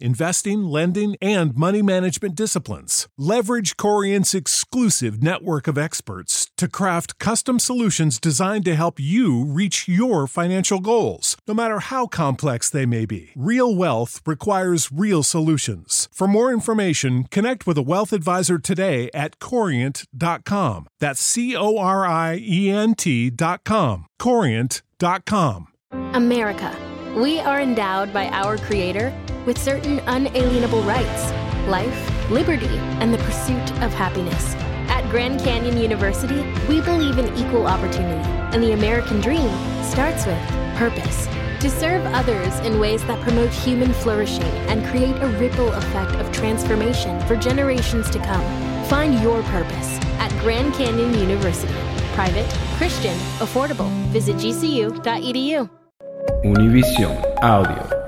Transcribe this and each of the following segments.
investing, lending, and money management disciplines. Leverage Corient's exclusive network of experts to craft custom solutions designed to help you reach your financial goals, no matter how complex they may be. Real wealth requires real solutions. For more information, connect with a wealth advisor today at corient.com. That's C O R I E N T.com. Corient.com. America. We are endowed by our Creator with certain unalienable rights life, liberty, and the pursuit of happiness. At Grand Canyon University, we believe in equal opportunity, and the American dream starts with purpose. To serve others in ways that promote human flourishing and create a ripple effect of transformation for generations to come. Find your purpose at Grand Canyon University. Private, Christian, affordable. Visit gcu.edu. Univision Audio.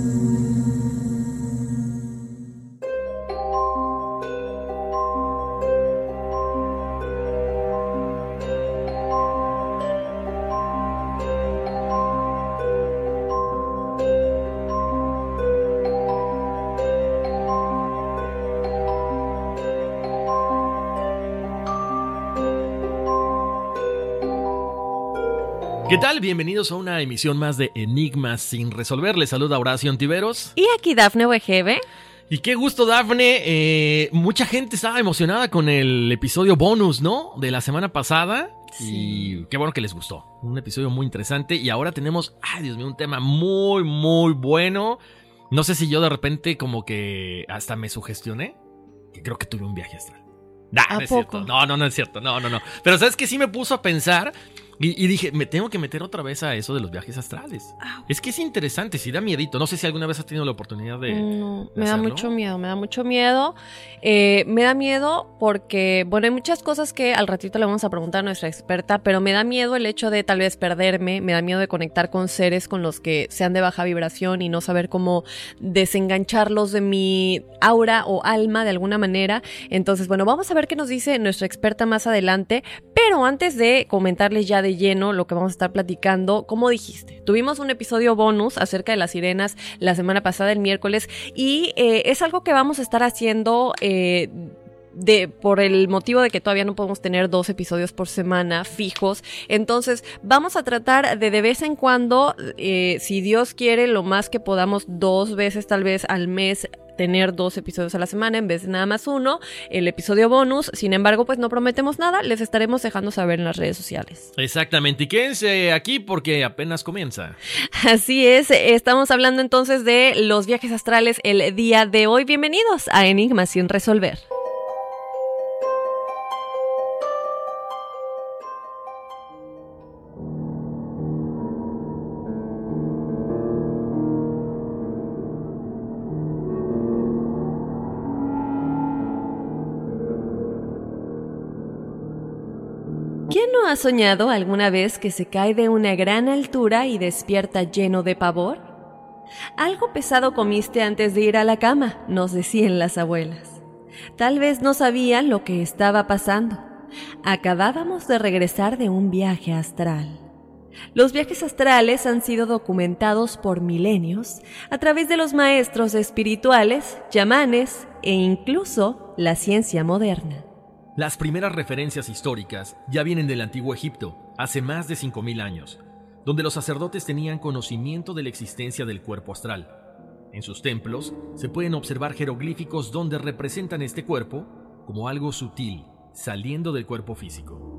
¿Qué tal? Bienvenidos a una emisión más de Enigmas sin resolver. Les saluda Horacio Antiveros. Y aquí Dafne Wegebe. Y qué gusto, Dafne. Eh, mucha gente estaba emocionada con el episodio bonus, ¿no? De la semana pasada. Y qué bueno que les gustó. Un episodio muy interesante. Y ahora tenemos, ay Dios mío, un tema muy, muy bueno. No sé si yo de repente como que hasta me sugestioné. Que creo que tuve un viaje astral. Nah, ¿A no es poco? cierto. No, no, no es cierto. No, no, no. Pero sabes que sí me puso a pensar y, y dije, me tengo que meter otra vez a eso de los viajes astrales. Es que es interesante, sí da miedito. No sé si alguna vez has tenido la oportunidad de. No, de me da mucho miedo, me da mucho miedo. Eh, me da miedo porque, bueno, hay muchas cosas que al ratito le vamos a preguntar a nuestra experta, pero me da miedo el hecho de tal vez perderme, me da miedo de conectar con seres con los que sean de baja vibración y no saber cómo desengancharlos de mi aura o alma de alguna manera. Entonces, bueno, vamos a ver qué nos dice nuestra experta más adelante, pero antes de comentarles ya de lleno lo que vamos a estar platicando, como dijiste, tuvimos un episodio bonus acerca de las sirenas la semana pasada, el miércoles, y eh, es algo que vamos a estar haciendo. eh, de, por el motivo de que todavía no podemos tener dos episodios por semana fijos. Entonces, vamos a tratar de de vez en cuando, eh, si Dios quiere, lo más que podamos, dos veces tal vez al mes tener dos episodios a la semana en vez de nada más uno, el episodio bonus. Sin embargo, pues no prometemos nada, les estaremos dejando saber en las redes sociales. Exactamente. Y quédense aquí porque apenas comienza. Así es, estamos hablando entonces de los viajes astrales el día de hoy. Bienvenidos a Enigma sin resolver. ¿Quién no has soñado alguna vez que se cae de una gran altura y despierta lleno de pavor? Algo pesado comiste antes de ir a la cama, nos decían las abuelas. Tal vez no sabían lo que estaba pasando. Acabábamos de regresar de un viaje astral. Los viajes astrales han sido documentados por milenios a través de los maestros espirituales, chamanes e incluso la ciencia moderna. Las primeras referencias históricas ya vienen del antiguo Egipto, hace más de 5.000 años, donde los sacerdotes tenían conocimiento de la existencia del cuerpo astral. En sus templos se pueden observar jeroglíficos donde representan este cuerpo como algo sutil, saliendo del cuerpo físico.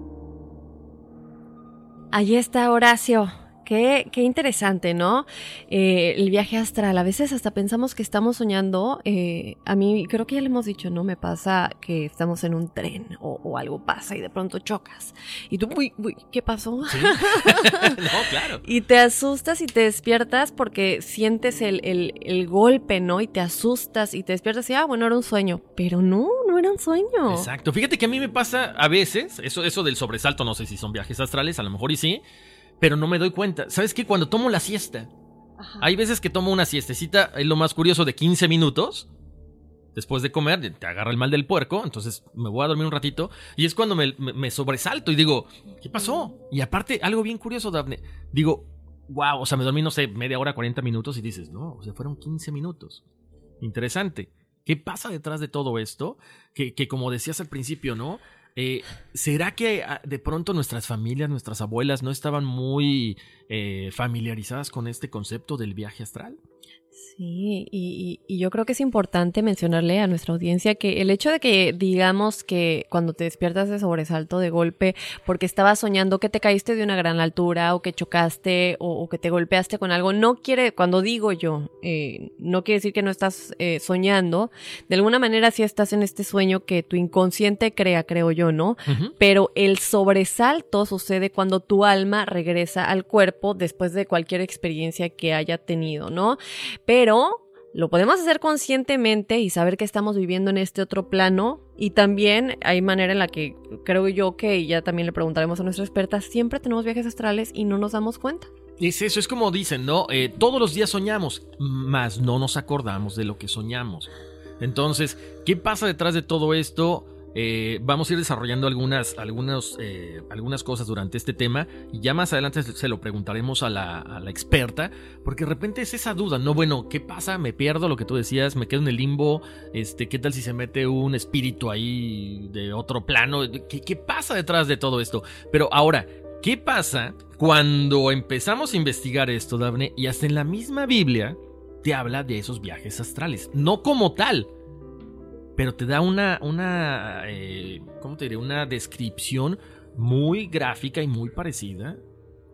Ahí está Horacio. Qué, qué, interesante, ¿no? Eh, el viaje astral. A veces hasta pensamos que estamos soñando. Eh, a mí creo que ya le hemos dicho, ¿no? Me pasa que estamos en un tren o, algo pasa y de pronto chocas. Y tú, uy, uy, ¿qué pasó? no, claro. Y te asustas y te despiertas porque sientes el, el, el, golpe, ¿no? Y te asustas y te despiertas y, ah, bueno, era un sueño. Pero no, no era un sueño. Exacto. Fíjate que a mí me pasa a veces, eso, eso del sobresalto, no sé si son viajes astrales, a lo mejor y sí pero no me doy cuenta. ¿Sabes qué? Cuando tomo la siesta, hay veces que tomo una siestecita, es lo más curioso, de 15 minutos. Después de comer, te agarra el mal del puerco, entonces me voy a dormir un ratito. Y es cuando me, sobresalto y digo, ¿qué pasó? Y aparte, algo bien curioso, Daphne. Digo, wow, o sea, me dormí, no sé, media hora, 40 minutos y dices, no, o sea, fueron 15 minutos. Interesante. ¿Qué pasa detrás de todo esto? Que, que como decías al principio, ¿no? Eh, ¿Será que ah, de pronto nuestras familias, nuestras abuelas no estaban muy eh, familiarizadas con este concepto del viaje astral? Sí, y, yo creo que es importante mencionarle a nuestra audiencia que el hecho de que digamos que cuando te despiertas de sobresalto de golpe porque estabas soñando que te caíste de una gran altura o que chocaste o, que te golpeaste con algo, no quiere, cuando digo yo, eh, no quiere decir que no estás eh, soñando, de alguna manera sí estás en este sueño que tu inconsciente crea, creo yo, ¿no? Pero el sobresalto sucede cuando tu alma regresa al cuerpo después de cualquier experiencia que haya tenido, ¿no? Pero lo podemos hacer conscientemente y saber que estamos viviendo en este otro plano. Y también hay manera en la que creo yo que ya también le preguntaremos a nuestra experta, siempre tenemos viajes astrales y no nos damos cuenta. Es eso, es como dicen, ¿no? Eh, todos los días soñamos, mas no nos acordamos de lo que soñamos. Entonces, ¿qué pasa detrás de todo esto? Eh, vamos a ir desarrollando algunas, eh, algunas cosas durante este tema y ya más adelante se lo preguntaremos a la, experta, porque de repente es esa duda, ¿no? Bueno, ¿qué pasa? ¿Me pierdo lo que tú decías? ¿Me quedo en el limbo? Este, ¿Qué tal si se mete un espíritu ahí de otro plano? ¿Qué, qué pasa detrás de todo esto? Pero ahora, ¿qué pasa cuando empezamos a investigar esto, Daphne? Y hasta en la misma Biblia te habla de esos viajes astrales, no como tal pero te da una, una eh, ¿cómo te diré? Una descripción muy gráfica y muy parecida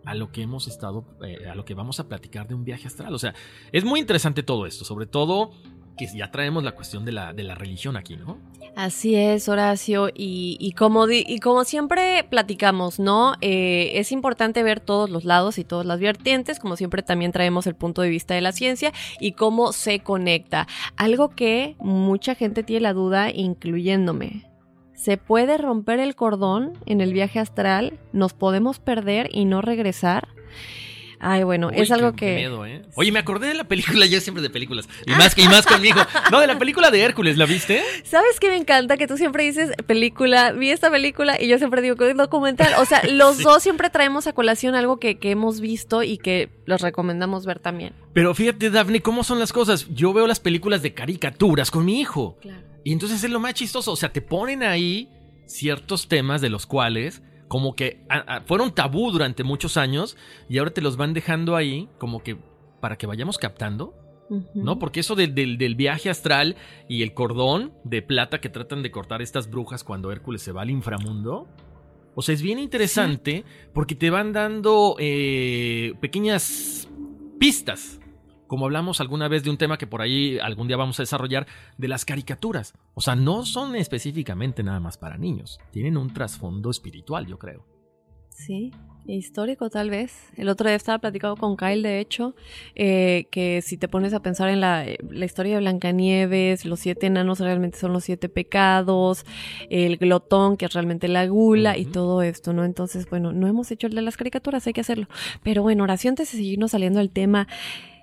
a lo que hemos estado, eh, a lo que vamos a platicar de un viaje astral. O sea, es muy interesante todo esto, sobre todo que ya traemos la cuestión de la, de la religión aquí, ¿no? Así es, Horacio, y, como, y como siempre platicamos, ¿no? Eh, es importante ver todos los lados y todas las vertientes, como siempre también traemos el punto de vista de la ciencia y cómo se conecta. Algo que mucha gente tiene la duda, incluyéndome. ¿Se puede romper el cordón en el viaje astral? ¿Nos podemos perder y no regresar? Ay, bueno, es algo que. Miedo, ¿eh? Oye, me acordé de la película, yo siempre de películas. Y más que y más conmigo. No, de la película de Hércules, ¿la viste? ¿Sabes qué me encanta? Que tú siempre dices película, vi esta película y yo siempre digo que es documental. O sea, los dos siempre traemos a colación algo que, que hemos visto y que los recomendamos ver también. Pero fíjate, Daphne, ¿cómo son las cosas? Yo veo las películas de caricaturas con mi hijo. Claro. Y entonces es lo más chistoso. O sea, te ponen ahí ciertos temas de los cuales como que fueron tabú durante muchos años y ahora te los van dejando ahí como que para que vayamos captando. ¿No? Porque eso del, del, viaje astral y el cordón de plata que tratan de cortar estas brujas cuando Hércules se va al inframundo. O sea, es bien interesante porque te van dando eh, pequeñas pistas como hablamos alguna vez de un tema que por ahí algún día vamos a desarrollar, de las caricaturas. O sea, no son específicamente nada más para niños, tienen un trasfondo espiritual, yo creo. Sí. Histórico, tal vez. El otro día estaba platicando con Kyle, de hecho, eh, que si te pones a pensar en la, la, historia de Blancanieves, los siete enanos realmente son los siete pecados, el glotón, que es realmente la gula, uh -huh. y todo esto, ¿no? Entonces, bueno, no hemos hecho el de las caricaturas, hay que hacerlo. Pero bueno, oración, antes de seguirnos saliendo al tema.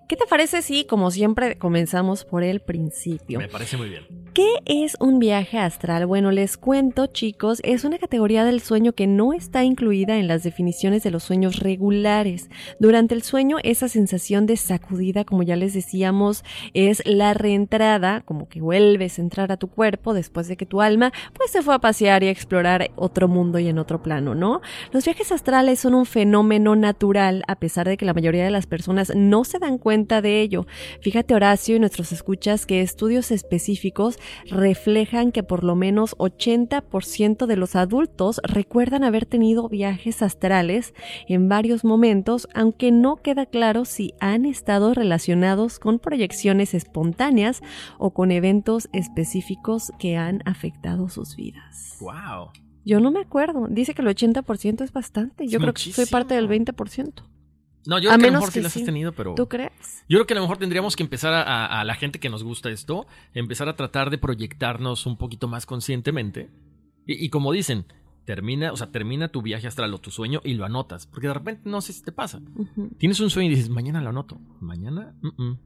¿Qué te parece si, como siempre, comenzamos por el principio? Me parece muy bien. ¿Qué es un viaje astral? Bueno, les cuento, chicos, es una categoría del sueño que no está incluida en las definiciones de los sueños regulares. Durante el sueño, esa sensación de sacudida, como ya les decíamos, es la reentrada, como que vuelves a entrar a tu cuerpo después de que tu alma pues se fue a pasear y a explorar otro mundo y en otro plano, ¿no? Los viajes astrales son un fenómeno natural, a pesar de que la mayoría de las personas no se dan cuenta de ello. Fíjate Horacio y nuestros escuchas que estudios específicos reflejan que por lo menos 80% de los adultos recuerdan haber tenido viajes astrales en varios momentos, aunque no queda claro si han estado relacionados con proyecciones espontáneas o con eventos específicos que han afectado sus vidas. Wow. Yo no me acuerdo. Dice que el 80% es bastante. Yo Es creo que soy parte del 20%. No, yo A creo que a lo mejor sí las has tenido, pero. ¿Tú crees? Yo creo que a lo mejor tendríamos que empezar a, a- a la gente que nos gusta esto, empezar a tratar de proyectarnos un poquito más conscientemente. Y, y como dicen, termina, o sea, termina tu viaje astral o tu sueño y lo anotas. Porque de repente no sé si te pasa. Tienes un sueño y dices, mañana lo anoto. Mañana, mm, mm,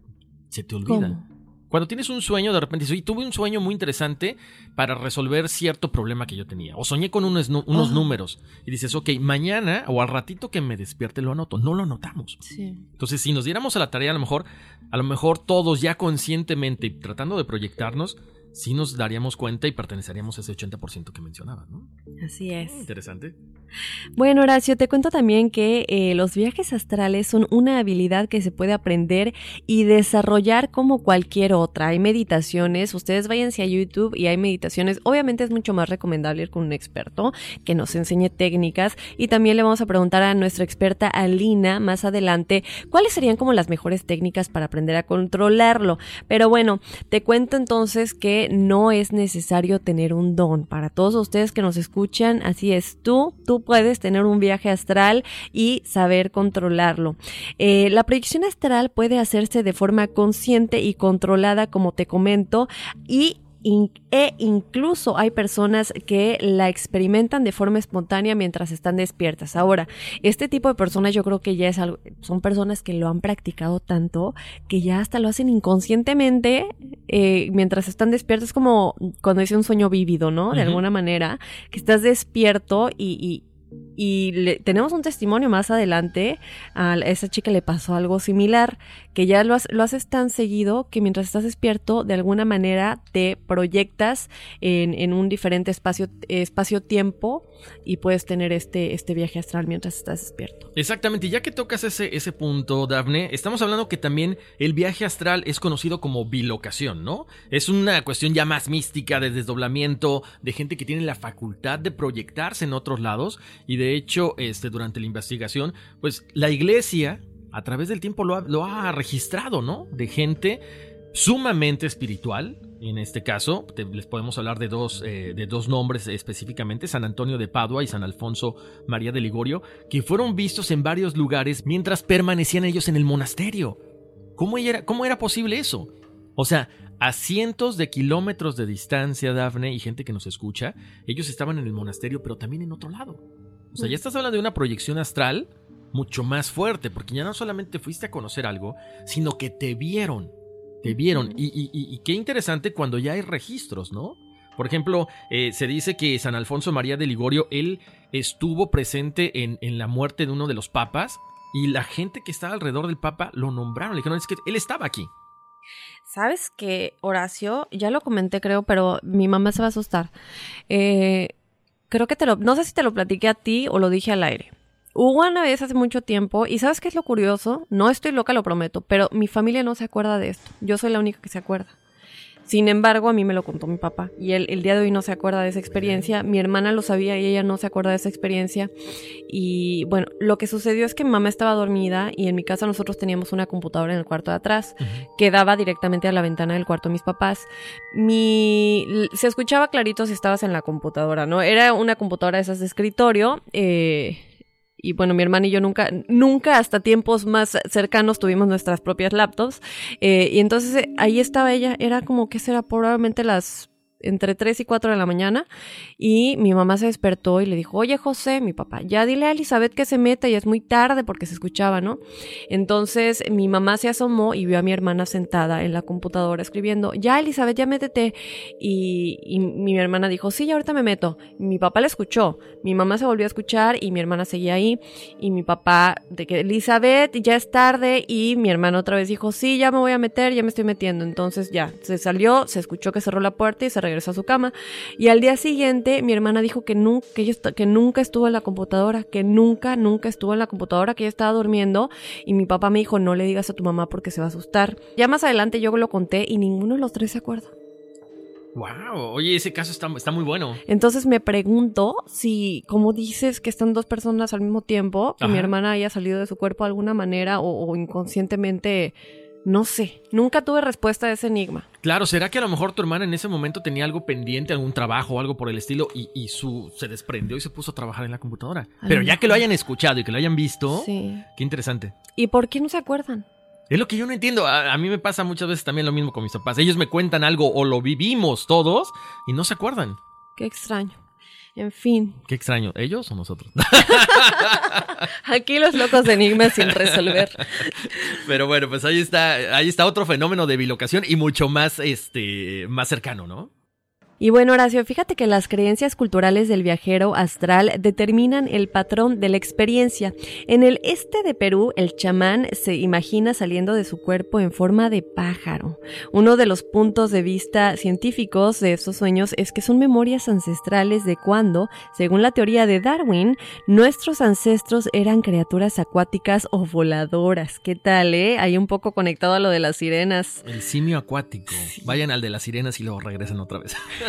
se te olvida. ¿Cómo? Cuando tienes un sueño, de repente dices, oye, tuve un sueño muy interesante para resolver cierto problema que yo tenía. O soñé con unos, unos números. Y dices, ok, mañana o al ratito que me despierte lo anoto. No lo anotamos. Sí. Entonces, si nos diéramos a la tarea, a lo mejor, a lo mejor todos ya conscientemente tratando de proyectarnos, sí nos daríamos cuenta y perteneceríamos a ese 80% que mencionabas, ¿no? Así es. Interesante. Bueno, Horacio, te cuento también que eh, los viajes astrales son una habilidad que se puede aprender y desarrollar como cualquier otra. Hay meditaciones, ustedes váyanse a YouTube y hay meditaciones. Obviamente es mucho más recomendable ir con un experto que nos enseñe técnicas y también le vamos a preguntar a nuestra experta Alina más adelante cuáles serían como las mejores técnicas para aprender a controlarlo. Pero bueno, te cuento entonces que no es necesario tener un don. Para todos ustedes que nos escuchan, así es, tú, tú puedes tener un viaje astral y saber controlarlo. Eh, la proyección astral puede hacerse de forma consciente y controlada, como te comento, y in- e incluso hay personas que la experimentan de forma espontánea mientras están despiertas. Ahora, este tipo de personas yo creo que ya es algo, son personas que lo han practicado tanto que ya hasta lo hacen inconscientemente eh, mientras están despiertos, como cuando dice un sueño vívido, ¿no? De alguna manera, que estás despierto y, y- y tenemos un testimonio más adelante, a esa chica le pasó algo similar, que ya lo, lo haces tan seguido que mientras estás despierto, de alguna manera te proyectas en, en un diferente espacio, espacio-tiempo y puedes tener este, este viaje astral mientras estás despierto. Exactamente, y ya que tocas ese, ese punto, Dafne, estamos hablando que también el viaje astral es conocido como bilocación, ¿no? Es una cuestión ya más mística de desdoblamiento, de gente que tiene la facultad de proyectarse en otros lados, y de hecho, este, durante la investigación, pues la iglesia, a través del tiempo, lo ha, registrado, ¿no? De gente sumamente espiritual. En este caso, les podemos hablar de dos, eh, de dos nombres específicamente, San Antonio de Padua y San Alfonso María de Ligorio, que fueron vistos en varios lugares mientras permanecían ellos en el monasterio. ¿Cómo era, cómo era posible eso? O sea, a cientos de kilómetros de distancia, Dafne, y gente que nos escucha, ellos estaban en el monasterio, pero también en otro lado. O sea, ya estás hablando de una proyección astral mucho más fuerte, porque ya no solamente fuiste a conocer algo, sino que te vieron. Te vieron. Y, y- y- y qué interesante cuando ya hay registros, ¿no? Por ejemplo, eh, se dice que San Alfonso María de Ligorio, él estuvo presente en, en la muerte de uno de los papas y la gente que estaba alrededor del papa lo nombraron. Le dijeron, es que él estaba aquí. ¿Sabes que Horacio? Ya lo comenté, creo, pero mi mamá se va a asustar. Eh, creo que te lo. No sé si te lo platiqué a ti o lo dije al aire. Hubo una vez hace mucho tiempo, y ¿sabes qué es lo curioso? No estoy loca, lo prometo, pero mi familia no se acuerda de esto. Yo soy la única que se acuerda. Sin embargo, a mí me lo contó mi papá y él el día de hoy no se acuerda de esa experiencia. Mi hermana lo sabía y ella no se acuerda de esa experiencia. Y bueno, lo que sucedió es que mi mamá estaba dormida y en mi casa nosotros teníamos una computadora en el cuarto de atrás que daba directamente a la ventana del cuarto de mis papás. Mi se escuchaba clarito si estabas en la computadora, ¿no? Era una computadora de esas de escritorio. eh, y bueno, mi hermana y yo nunca, nunca hasta tiempos más cercanos tuvimos nuestras propias laptops. Eh, y entonces eh, ahí estaba ella, era como que será probablemente las entre 3 y 4 de la mañana y mi mamá se despertó y le dijo, oye José, mi papá, ya dile a Elizabeth que se meta, y es muy tarde porque se escuchaba, ¿no? Entonces mi mamá se asomó y vio a mi hermana sentada en la computadora escribiendo, ya Elizabeth, ya métete. Y, y mi hermana dijo, sí, ya ahorita me meto. Mi papá la escuchó, mi mamá se volvió a escuchar y mi hermana seguía ahí y mi papá de que Elizabeth, ya es tarde y mi hermana otra vez dijo, sí, ya me voy a meter, ya me estoy metiendo. Entonces ya, se salió, se escuchó que cerró la puerta y se regresó a su cama. Y al día siguiente, mi hermana dijo que nunca, que, ella, que nunca estuvo en la computadora, que nunca, nunca estuvo en la computadora, que ella estaba durmiendo. Y mi papá me dijo, no le digas a tu mamá porque se va a asustar. Ya más adelante yo lo conté y ninguno de los tres se acuerda. Wow, oye, ese caso está, está muy bueno. Entonces me pregunto si, como dices, que están dos personas al mismo tiempo, que mi hermana haya salido de su cuerpo de alguna manera o, o inconscientemente, no sé. Nunca tuve respuesta a ese enigma. Claro, ¿será que a lo mejor tu hermana en ese momento tenía algo pendiente, algún trabajo o algo por el estilo y, y su se desprendió y se puso a trabajar en la computadora? Pero ya que lo hayan escuchado y que lo hayan visto, Sí. qué interesante. ¿Y por qué no se acuerdan? Es lo que yo no entiendo. A, a mí me pasa muchas veces también lo mismo con mis papás. Ellos me cuentan algo o lo vivimos todos y no se acuerdan. Qué extraño. En fin, Qué extraño. ¿Ellos o nosotros? aquí los locos de enigmas sin resolver. Pero bueno, pues ahí está, ahí está otro fenómeno de bilocación y mucho más, este, más cercano, ¿no? Y bueno, Horacio, fíjate que las creencias culturales del viajero astral determinan el patrón de la experiencia. En el este de Perú, el chamán se imagina saliendo de su cuerpo en forma de pájaro. Uno de los puntos de vista científicos de estos sueños es que son memorias ancestrales de cuando, según la teoría de Darwin, nuestros ancestros eran criaturas acuáticas o voladoras. ¿Qué tal, eh? Ahí un poco conectado a lo de las sirenas. El simio acuático. Vayan al de las sirenas y luego regresan otra vez.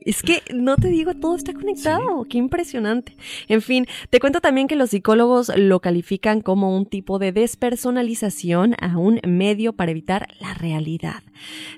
Es que no te digo, todo está conectado. Qué impresionante. En fin, te cuento también que los psicólogos lo califican como un tipo de despersonalización a un medio para evitar la realidad.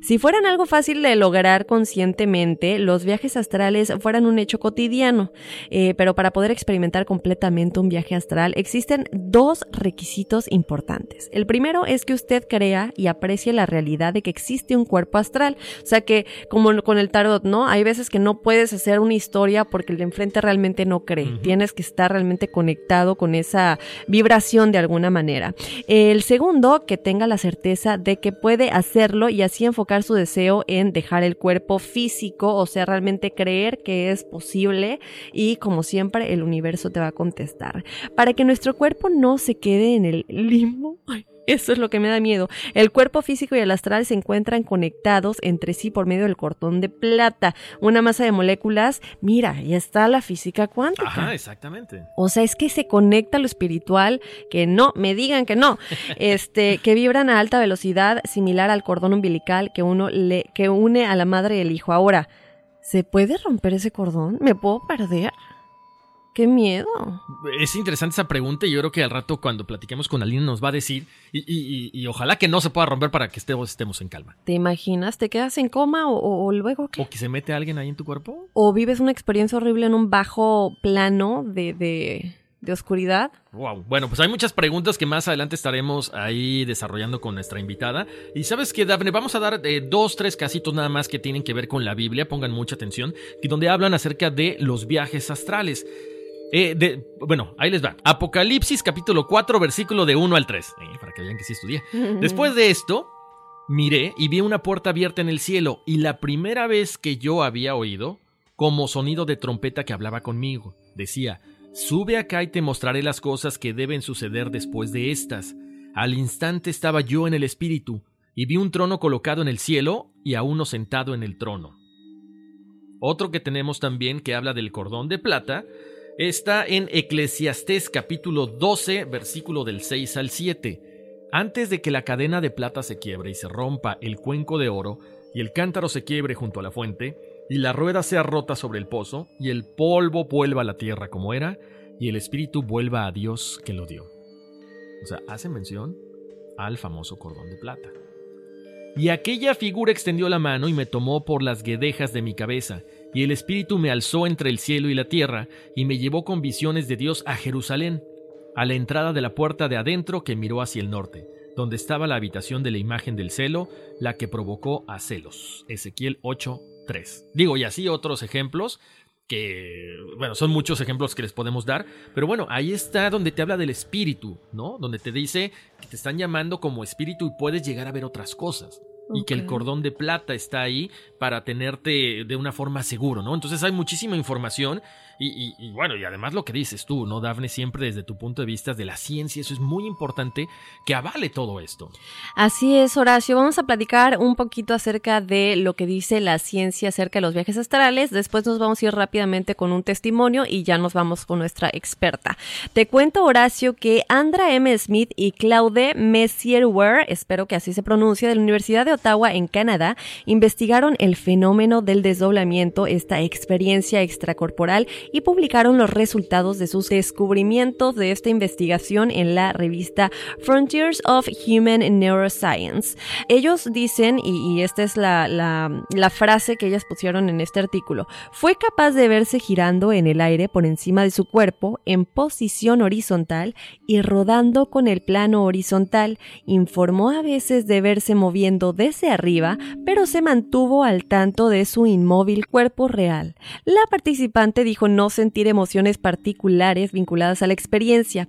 Si fueran algo fácil de lograr conscientemente, los viajes astrales fueran un hecho cotidiano. Eh, pero para poder experimentar completamente un viaje astral existen dos requisitos importantes. El primero es que usted crea y aprecie la realidad de que existe un cuerpo astral. O sea que, como con el tarot, ¿no? Hay veces que no puedes hacer una historia porque el de enfrente realmente no cree. Tienes que estar realmente conectado con esa vibración de alguna manera. El segundo, que tenga la certeza de que puede hacerlo y así enfocar su deseo en dejar el cuerpo físico, o sea, realmente creer que es posible y como siempre el universo te va a contestar. Para que nuestro cuerpo no se quede en el limbo. Ay, eso es lo que me da miedo. El cuerpo físico y el astral se encuentran conectados entre sí por medio del cordón de plata, una masa de moléculas. Mira, ya está la física cuántica. Ajá, exactamente. O sea, es que se conecta lo espiritual, que no, me digan que no, este, que vibran a alta velocidad, similar al cordón umbilical que uno le, que une a la madre y el hijo. Ahora, ¿se puede romper ese cordón? ¿Me puedo perder? ¡Qué miedo! Es interesante esa pregunta y yo creo que al rato cuando platiquemos con Aline nos va a decir y, y- y- y ojalá que no se pueda romper para que estemos, estemos en calma. ¿Te imaginas? ¿Te quedas en coma o, o- o luego qué? ¿O que se mete alguien ahí en tu cuerpo? ¿O vives una experiencia horrible en un bajo plano de, de, de oscuridad? Wow. Bueno, pues hay muchas preguntas que más adelante estaremos ahí desarrollando con nuestra invitada. Y sabes que, Dafne, vamos a dar eh, dos, tres casitos nada más que tienen que ver con la Biblia, pongan mucha atención, que donde hablan acerca de los viajes astrales. Eh, de- bueno, ahí les va. Apocalipsis capítulo 4, versículo de 1 al 3. eh, para que vean que sí estudié. Después de esto, miré y vi una puerta abierta en el cielo, y la primera vez que yo había oído, como sonido de trompeta que hablaba conmigo, decía, Sube acá y te mostraré las cosas que deben suceder después de estas. Al instante estaba yo en el espíritu, y vi un trono colocado en el cielo y a uno sentado en el trono. Otro que tenemos también que habla del cordón de plata está en Eclesiastés capítulo 12, versículo del 6 al 7. Antes de que la cadena de plata se quiebre y se rompa el cuenco de oro, y el cántaro se quiebre junto a la fuente, y la rueda sea rota sobre el pozo, y el polvo vuelva a la tierra como era, y el espíritu vuelva a Dios que lo dio. O sea, hace mención al famoso cordón de plata. Y aquella figura extendió la mano y me tomó por las guedejas de mi cabeza, y el espíritu me alzó entre el cielo y la tierra, y me llevó con visiones de Dios a Jerusalén, a la entrada de la puerta de adentro que miró hacia el norte, donde estaba la habitación de la imagen del celo, la que provocó a celos. Ezequiel 8:3. Digo, y así otros ejemplos que, bueno, son muchos ejemplos que les podemos dar, pero bueno, ahí está donde te habla del espíritu, ¿no? Donde te dice que te están llamando como espíritu y puedes llegar a ver otras cosas. Y que el cordón de plata está ahí para tenerte de una forma seguro, ¿no? Entonces hay muchísima información y, bueno, y además lo que dices tú, ¿no, Dafne? Siempre desde tu punto de vista de la ciencia, eso es muy importante que avale todo esto. Así es, Horacio. Vamos a platicar un poquito acerca de lo que dice la ciencia acerca de los viajes astrales. Después nos vamos a ir rápidamente con un testimonio y ya nos vamos con nuestra experta. Te cuento, Horacio, que Andra M. Smith y Claude Messierware, espero que así se pronuncie, de la Universidad de Ottawa en Canadá, investigaron el fenómeno del desdoblamiento, esta experiencia extracorporal, y publicaron los resultados de sus descubrimientos de esta investigación en la revista Frontiers of Human Neuroscience. Ellos dicen, y, esta es la, la- la frase que ellas pusieron en este artículo, fue capaz de verse girando en el aire por encima de su cuerpo en posición horizontal y rodando con el plano horizontal. Informó a veces de verse moviendo desde arriba, pero se mantuvo al tanto de su inmóvil cuerpo real. La participante dijo no sentir emociones particulares vinculadas a la experiencia.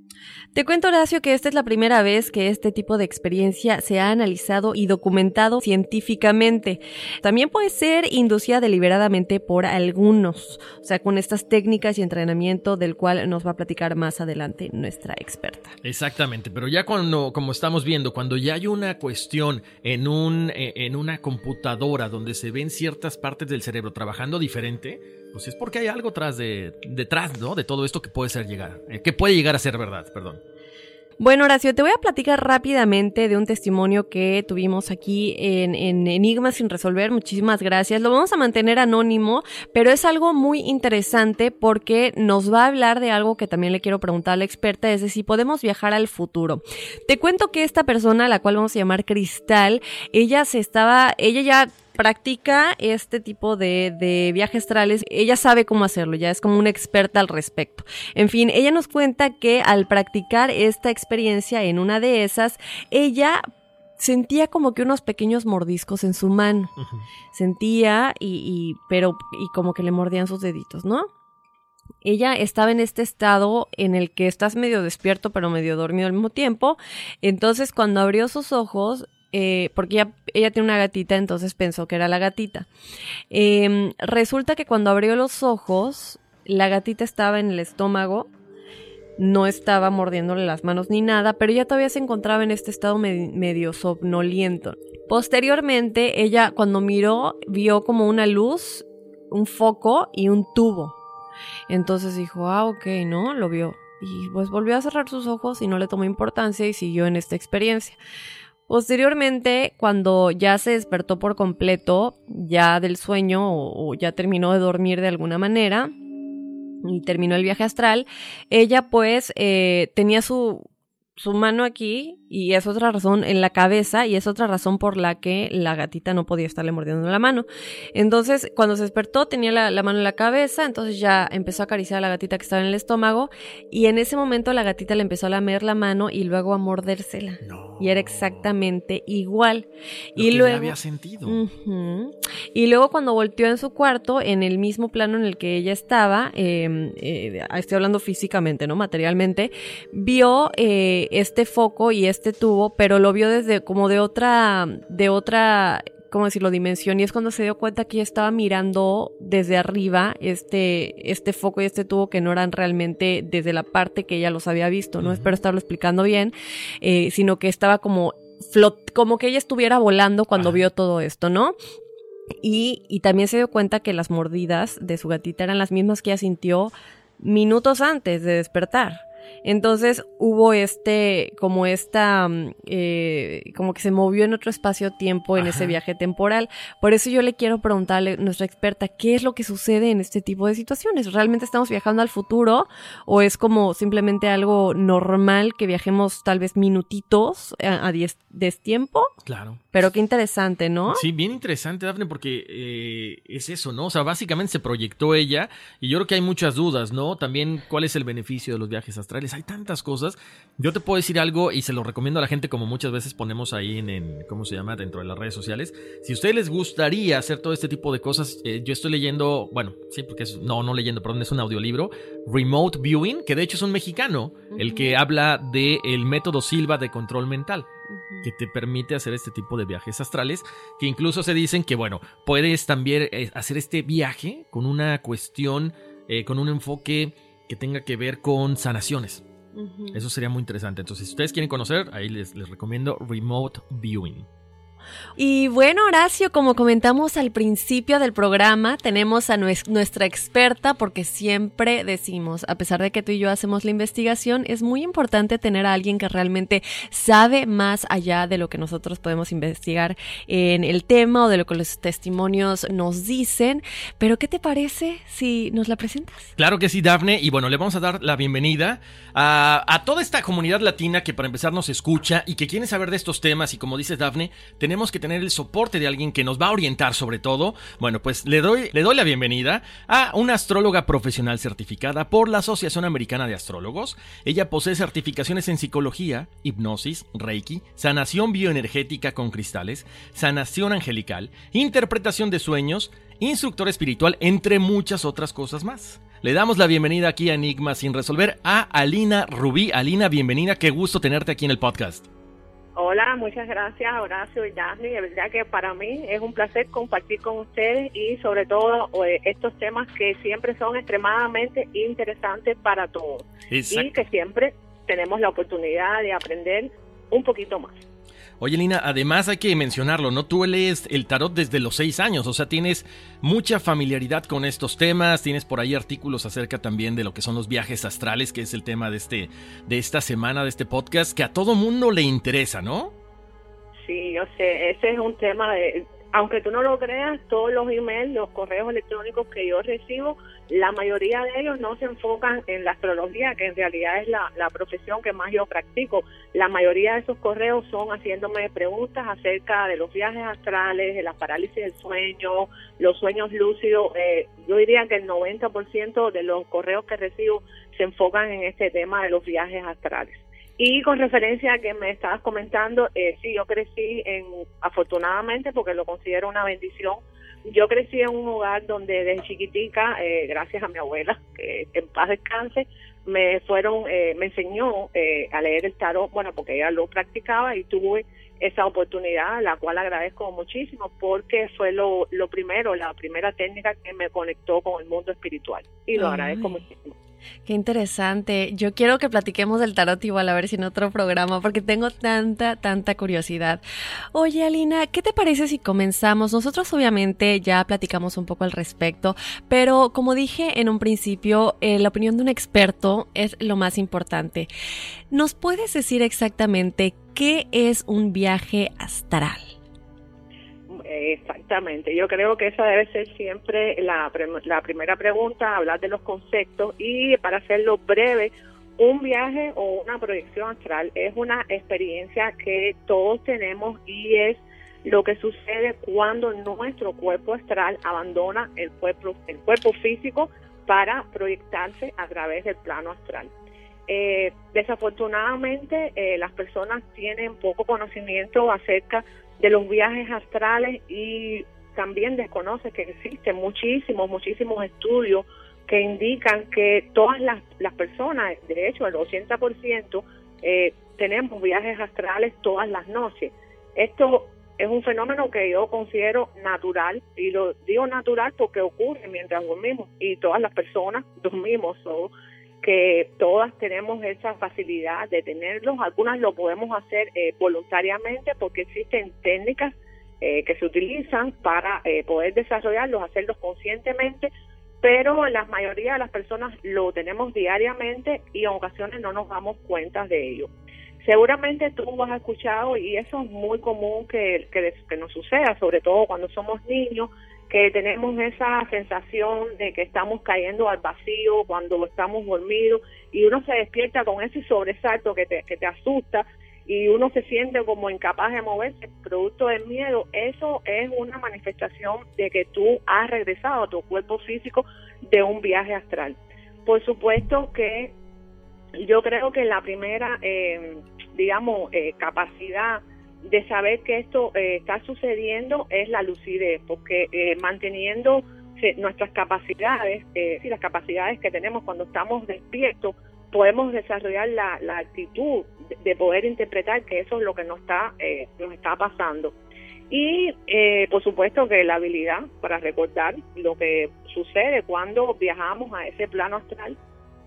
Te cuento, Horacio, que esta es la primera vez que este tipo de experiencia se ha analizado y documentado científicamente. También puede ser inducida deliberadamente por algunos, o sea, con estas técnicas y entrenamiento del cual nos va a platicar más adelante nuestra experta. Exactamente, pero ya cuando, como estamos viendo, cuando ya hay una cuestión en, un, eh, en una computadora donde se ven ciertas partes del cerebro trabajando diferente, pues es porque hay algo de, detrás, ¿no? De todo esto que puede ser llegar, eh, que puede llegar a ser verdad, perdón. Bueno, Horacio, te voy a platicar rápidamente de un testimonio que tuvimos aquí en, en Enigma sin resolver. Muchísimas gracias. Lo vamos a mantener anónimo, pero es algo muy interesante porque nos va a hablar de algo que también le quiero preguntar a la experta, es de si podemos viajar al futuro. Te cuento que esta persona, la cual vamos a llamar Cristal, ella se estaba, ella ya practica este tipo de, de viajes astrales, ella sabe cómo hacerlo, ya es como una experta al respecto. En fin, ella nos cuenta que al practicar esta experiencia en una de esas, ella sentía como que unos pequeños mordiscos en su mano. Sentía y, y pero y como que le mordían sus deditos, ¿no? Ella estaba en este estado en el que estás medio despierto pero medio dormido al mismo tiempo. Entonces cuando abrió sus ojos, eh, porque ella, tiene una gatita, entonces pensó que era la gatita. Eh, resulta que cuando abrió los ojos, la gatita estaba en el estómago, no estaba mordiéndole las manos ni nada, pero ella todavía se encontraba en este estado me- medio somnoliento. Posteriormente, ella cuando miró, vio como una luz, un foco y un tubo. Entonces dijo, ah, ok, ¿no? Lo vio. Y pues volvió a cerrar sus ojos y no le tomó importancia y siguió en esta experiencia. Posteriormente, cuando ya se despertó por completo, ya del sueño o, ya terminó de dormir de alguna manera y terminó el viaje astral, ella pues eh, tenía su, su mano aquí y es otra razón en la cabeza y es otra razón por la que la gatita no podía estarle mordiendo la mano. Entonces, cuando se despertó tenía la, la mano en la cabeza, entonces ya empezó a acariciar a la gatita que estaba en el estómago y en ese momento la gatita le empezó a lamer la mano y luego a mordérsela. No. Y era exactamente igual. Lo y que luego... había sentido. Y luego cuando volteó en su cuarto, en el mismo plano en el que ella estaba, eh, eh, estoy hablando físicamente, ¿no? Materialmente, vio eh, este foco y este tubo, pero lo vio desde como de otra, de otra, ¿cómo decirlo? Dimensión. Y es cuando se dio cuenta que ella estaba mirando desde arriba este, este foco y este tubo que no eran realmente desde la parte que ella los había visto, ¿no? Espero estarlo explicando bien, eh, sino que estaba como flot, como que ella estuviera volando cuando Ajá. vio todo esto, ¿no? Y, y también se dio cuenta que las mordidas de su gatita eran las mismas que ella sintió minutos antes de despertar. Entonces hubo este, como esta, mm, eh, como que se movió en otro espacio-tiempo en Ajá. ese viaje temporal. Por eso yo le quiero preguntarle a nuestra experta, ¿qué es lo que sucede en este tipo de situaciones? ¿Realmente estamos viajando al futuro o es como simplemente algo normal que viajemos tal vez minutitos a, a diez, destiempo? Claro. Pero qué interesante, ¿no? Sí, bien interesante, Dafne, porque eh, es eso, ¿no? O sea, básicamente se proyectó ella y yo creo que hay muchas dudas, ¿no? También, ¿cuál es el beneficio de los viajes astrales? Hay tantas cosas. Yo te puedo decir algo y se lo recomiendo a la gente como muchas veces ponemos ahí en, ¿cómo se llama? Dentro de las redes sociales. Si a ustedes les gustaría hacer todo este tipo de cosas, eh, yo estoy leyendo, bueno, sí, porque es, no, no leyendo, perdón, es un audiolibro, Remote Viewing, que de hecho es un mexicano, el que habla del el método Silva de control mental que te permite hacer este tipo de viajes astrales, que incluso se dicen que, bueno, puedes también eh, hacer este viaje con una cuestión, eh, con un enfoque que tenga que ver con sanaciones. Eso sería muy interesante. Entonces, si ustedes quieren conocer, ahí les, les recomiendo Remote Viewing. Y bueno, Horacio, como comentamos al principio del programa, tenemos a nuestra experta porque siempre decimos, a pesar de que tú y yo hacemos la investigación, es muy importante tener a alguien que realmente sabe más allá de lo que nosotros podemos investigar en el tema o de lo que los testimonios nos dicen. Pero, ¿qué te parece si nos la presentas? Claro que sí, Dafne. Y bueno, le vamos a dar la bienvenida a, toda esta comunidad latina que para empezar nos escucha y que quiere saber de estos temas. Y como dices, Dafne, tenemos tenemos que tener el soporte de alguien que nos va a orientar sobre todo. Bueno, pues le doy, le doy la bienvenida a una astróloga profesional certificada por la Asociación Americana de Astrólogos. Ella posee certificaciones en psicología, hipnosis, reiki, sanación bioenergética con cristales, sanación angelical, interpretación de sueños, instructor espiritual, entre muchas otras cosas más. Le damos la bienvenida aquí a Enigma sin resolver a Alina Rubí. Alina, bienvenida, qué gusto tenerte aquí en el podcast. Hola, muchas gracias Horacio y Daphne. De verdad que para mí es un placer compartir con ustedes y sobre todo eh, estos temas que siempre son extremadamente interesantes para todos y que siempre tenemos la oportunidad de aprender un poquito más. Oye, Lina, además hay que mencionarlo, ¿no? Tú lees el tarot desde los seis años, o sea, tienes mucha familiaridad con estos temas, tienes por ahí artículos acerca también de lo que son los viajes astrales, que es el tema de, este, de esta semana, de este podcast, que a todo mundo le interesa, ¿no? Sí, yo sé, ese es un tema de, aunque tú no lo creas, todos los emails, los correos electrónicos que yo recibo, la mayoría de ellos no se enfocan en la astrología, que en realidad es la, profesión que más yo practico. La mayoría de esos correos son haciéndome preguntas acerca de los viajes astrales, de la parálisis del sueño, los sueños lúcidos. Eh, yo diría que el 90% de los correos que recibo se enfocan en este tema de los viajes astrales. Y con referencia a que me estabas comentando, eh, sí, yo crecí en, afortunadamente, porque lo considero una bendición, yo crecí en un hogar donde desde chiquitica, eh, gracias a mi abuela, que en paz descanse, me fueron, eh, me enseñó eh, a leer el tarot, bueno, porque ella lo practicaba y tuve esa oportunidad, la cual agradezco muchísimo porque fue lo, lo primero, la primera técnica que me conectó con el mundo espiritual y lo agradezco muchísimo. Qué interesante. Yo quiero que platiquemos del tarot igual a ver si en otro programa, porque tengo tanta, tanta curiosidad. Oye, Alina, ¿qué te parece si comenzamos? Nosotros obviamente ya platicamos un poco al respecto, pero como dije en un principio, eh, la opinión de un experto es lo más importante. ¿Nos puedes decir exactamente qué es un viaje astral? Exactamente, yo creo que esa debe ser siempre la, la primera pregunta, hablar de los conceptos y para hacerlo breve, un viaje o una proyección astral es una experiencia que todos tenemos y es lo que sucede cuando nuestro cuerpo astral abandona el cuerpo, el cuerpo físico para proyectarse a través del plano astral. Eh, desafortunadamente, eh, las personas tienen poco conocimiento acerca de los viajes astrales y también desconoce que existen muchísimos, muchísimos estudios que indican que todas las, las personas, de hecho el 80%, eh, tenemos viajes astrales todas las noches. Esto es un fenómeno que yo considero natural y lo digo natural porque ocurre mientras dormimos y todas las personas dormimos que todas tenemos esa facilidad de tenerlos. Algunas lo podemos hacer eh, voluntariamente porque existen técnicas eh, que se utilizan para eh, poder desarrollarlos, hacerlos conscientemente, pero la mayoría de las personas lo tenemos diariamente y en ocasiones no nos damos cuenta de ello. Seguramente tú has escuchado y eso es muy común que, que, que nos suceda, sobre todo cuando somos niños, que tenemos esa sensación de que estamos cayendo al vacío cuando estamos dormidos y uno se despierta con ese sobresalto que te, que te asusta y uno se siente como incapaz de moverse producto del miedo, eso es una manifestación de que tú has regresado a tu cuerpo físico de un viaje astral. Por supuesto que yo creo que la primera, eh, digamos, eh, capacidad de saber que esto eh, está sucediendo es la lucidez, porque manteniendo nuestras capacidades, sí, las capacidades que tenemos cuando estamos despiertos, podemos desarrollar la, la actitud de, poder interpretar que eso es lo que nos está, nos está pasando. Y por supuesto que la habilidad para recordar lo que sucede cuando viajamos a ese plano astral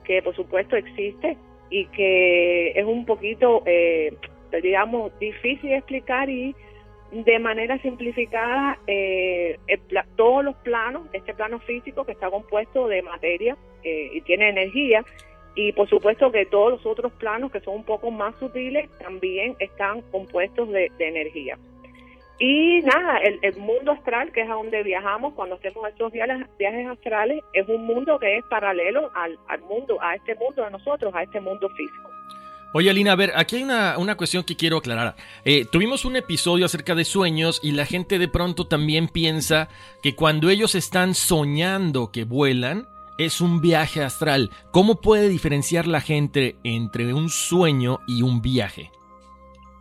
que por supuesto existe y que es un poquito, eh, digamos, difícil de explicar y de manera simplificada eh, todos los planos, este plano físico que está compuesto de materia eh, y tiene energía, y por supuesto que todos los otros planos que son un poco más sutiles también están compuestos de energía. Y nada, el, mundo astral, que es a donde viajamos cuando hacemos estos viajes astrales, es un mundo que es paralelo al, mundo, a este mundo de nosotros, a este mundo físico. Oye, Alina, a ver, aquí hay una, una cuestión que quiero aclarar. Eh, tuvimos un episodio acerca de sueños y la gente de pronto también piensa que cuando ellos están soñando que vuelan, es un viaje astral. ¿Cómo puede diferenciar la gente entre un sueño y un viaje?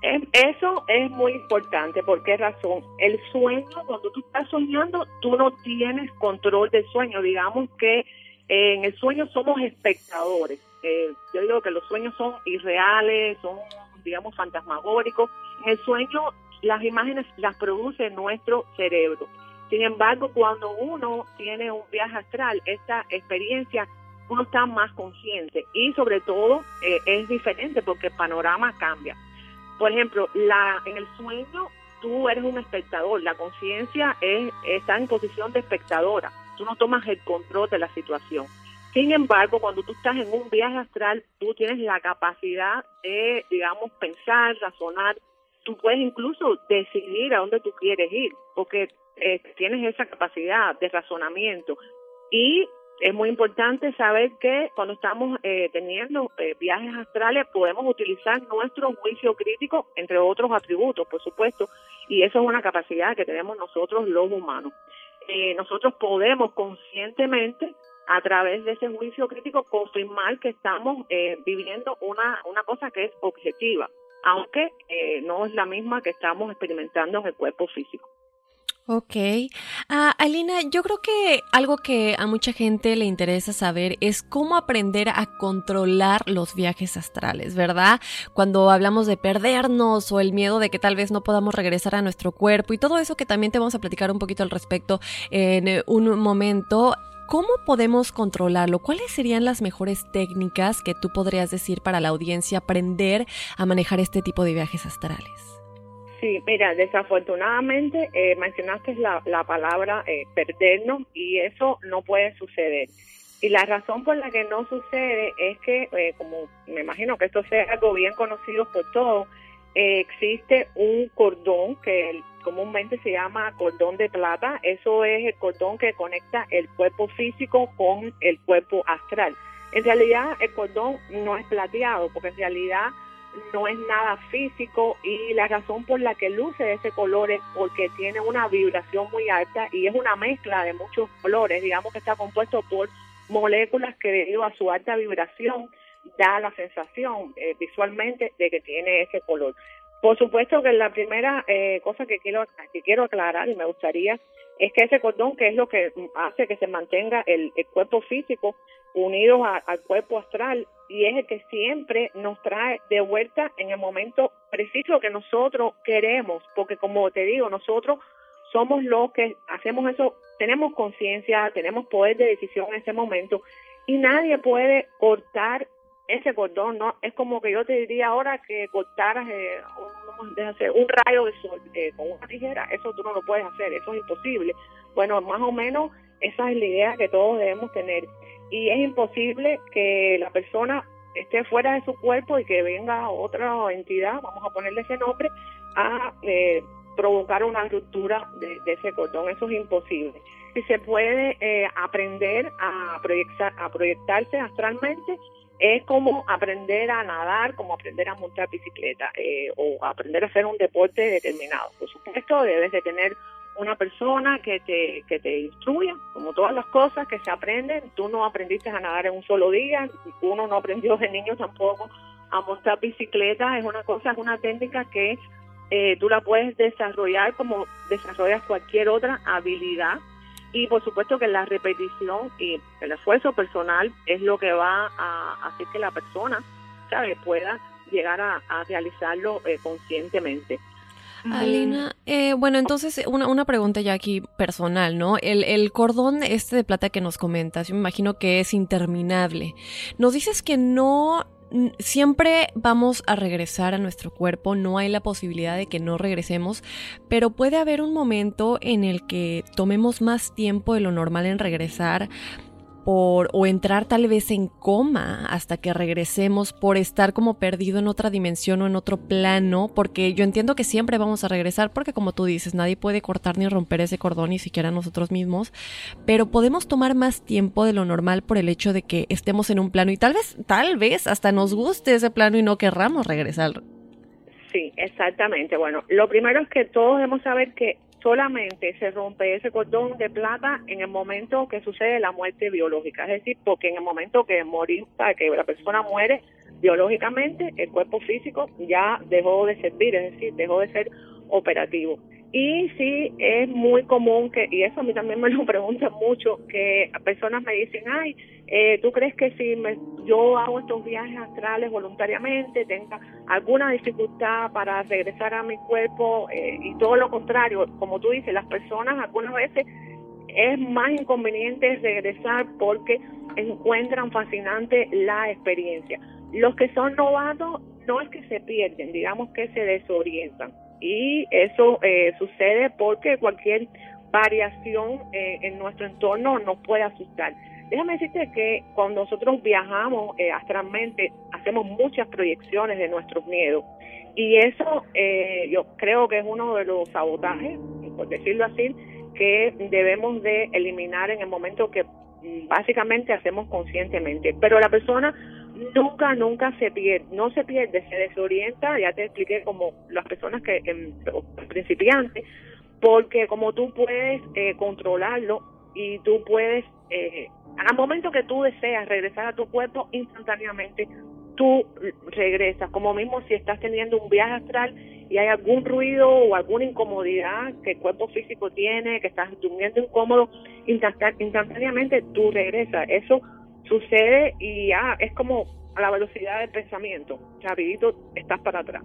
Eso es muy importante. ¿Por qué razón? El sueño, cuando tú estás soñando, tú no tienes control del sueño. Digamos que eh, en el sueño somos espectadores. Eh, yo digo que los sueños son irreales, son, digamos, fantasmagóricos. El sueño, las imágenes las produce nuestro cerebro. Sin embargo, cuando uno tiene un viaje astral, esta experiencia, uno está más consciente y sobre todo eh, es diferente porque el panorama cambia. Por ejemplo, la, en el sueño tú eres un espectador, la conciencia está en posición de espectadora, tú no tomas el control de la situación. Sin embargo, cuando tú estás en un viaje astral, tú tienes la capacidad de, digamos, pensar, razonar, tú puedes incluso decidir a dónde tú quieres ir, porque eh, tienes esa capacidad de razonamiento. Y es muy importante saber que cuando estamos eh, teniendo eh, viajes astrales podemos utilizar nuestro juicio crítico, entre otros atributos, por supuesto, y eso es una capacidad que tenemos nosotros los humanos. Eh, nosotros podemos conscientemente, a través de ese juicio crítico, confirmar que estamos viviendo una, una cosa que es objetiva, aunque no es la misma que estamos experimentando en el cuerpo físico. Ok. Ah, Alina, yo creo que algo que a mucha gente le interesa saber es cómo aprender a controlar los viajes astrales, ¿verdad? Cuando hablamos de perdernos o el miedo de que tal vez no podamos regresar a nuestro cuerpo y todo eso que también te vamos a platicar un poquito al respecto en un momento. ¿Cómo podemos controlarlo? ¿Cuáles serían las mejores técnicas que tú podrías decir para la audiencia aprender a manejar este tipo de viajes astrales? Sí, mira, desafortunadamente eh, mencionaste la, la palabra eh, perdernos y eso no puede suceder. Y la razón por la que no sucede es que, eh, como me imagino que esto sea algo bien conocido por todos, existe un cordón que comúnmente se llama cordón de plata. Eso es el cordón que conecta el cuerpo físico con el cuerpo astral. En realidad el cordón no es plateado porque en realidad no es nada físico y la razón por la que luce ese color es porque tiene una vibración muy alta y es una mezcla de muchos colores, digamos que está compuesto por moléculas que debido a su alta vibración da la sensación eh, visualmente de que tiene ese color. Por supuesto que la primera eh, cosa que quiero, que quiero aclarar y me gustaría es que ese cordón, que es lo que hace que se mantenga el, cuerpo físico unido al cuerpo astral, y es el que siempre nos trae de vuelta en el momento preciso que nosotros queremos, porque como te digo, nosotros somos los que hacemos eso, tenemos conciencia, tenemos poder de decisión en ese momento, y nadie puede cortar ese cordón, ¿no? Es como que yo te diría ahora que cortaras eh, un, un, rayo de sol eh, con una tijera, eso tú no lo puedes hacer, eso es imposible. Bueno, más o menos esa es la idea que todos debemos tener. Y es imposible que la persona esté fuera de su cuerpo y que venga otra entidad, vamos a ponerle ese nombre, a eh, provocar una ruptura de, ese cordón. Eso es imposible. Si se puede aprender a, proyectar, a proyectarse astralmente, es como aprender a nadar, como aprender a montar bicicleta eh, o aprender a hacer un deporte determinado. Por supuesto, debes de tener una persona que te, que te instruya, como todas las cosas que se aprenden. Tú no aprendiste a nadar en un solo día, uno no aprendió de niño tampoco a montar bicicleta. Es una cosa, es una técnica que eh, tú la puedes desarrollar como desarrollas cualquier otra habilidad. Y por supuesto que la repetición y el esfuerzo personal es lo que va a hacer que la persona ¿sabe? pueda llegar a, realizarlo eh, conscientemente. Alina, eh, bueno, entonces una, una, pregunta ya aquí personal, ¿no? El, el, cordón este de plata que nos comentas, yo me imagino que es interminable. Nos dices que no siempre vamos a regresar a nuestro cuerpo, no hay la posibilidad de que no regresemos, pero puede haber un momento en el que tomemos más tiempo de lo normal en regresar o entrar tal vez en coma hasta que regresemos por estar como perdido en otra dimensión o en otro plano, porque yo entiendo que siempre vamos a regresar porque como tú dices, nadie puede cortar ni romper ese cordón, ni siquiera nosotros mismos, pero podemos tomar más tiempo de lo normal por el hecho de que estemos en un plano y tal vez, tal vez hasta nos guste ese plano y no querramos regresar. Sí, exactamente. Bueno, lo primero es que todos debemos saber que solamente se rompe ese cordón de plata en el momento que sucede la muerte biológica, es decir, porque en el momento que morir, que la persona muere biológicamente, el cuerpo físico ya dejó de servir, es decir, dejó de ser operativo. Y sí, es muy común que, y eso a mí también me lo preguntan mucho, que personas me dicen, ay, eh, ¿tú crees que si me, yo hago estos viajes astrales voluntariamente tenga alguna dificultad para regresar a mi cuerpo? Eh, y todo lo contrario, como tú dices, las personas algunas veces es más inconveniente regresar porque encuentran fascinante la experiencia. Los que son novatos no es que se pierden, digamos que se desorientan y eso eh, sucede porque cualquier variación eh, en nuestro entorno nos puede asustar. Déjame decirte que cuando nosotros viajamos eh, astralmente hacemos muchas proyecciones de nuestros miedos y eso yo creo que es uno de los sabotajes, por decirlo así, que debemos de eliminar en el momento que mm, básicamente hacemos conscientemente. Pero la persona nunca, nunca se pierde, no se pierde, se desorienta, ya te expliqué como las personas que, en, principiantes, porque como tú puedes eh, controlarlo y tú puedes, eh, al momento que tú deseas regresar a tu cuerpo, instantáneamente tú regresas, como mismo si estás teniendo un viaje astral y hay algún ruido o alguna incomodidad que el cuerpo físico tiene, que estás durmiendo incómodo, instantáneamente tú regresas. Eso sucede y ya es como a la velocidad del pensamiento. Rapidito estás para atrás.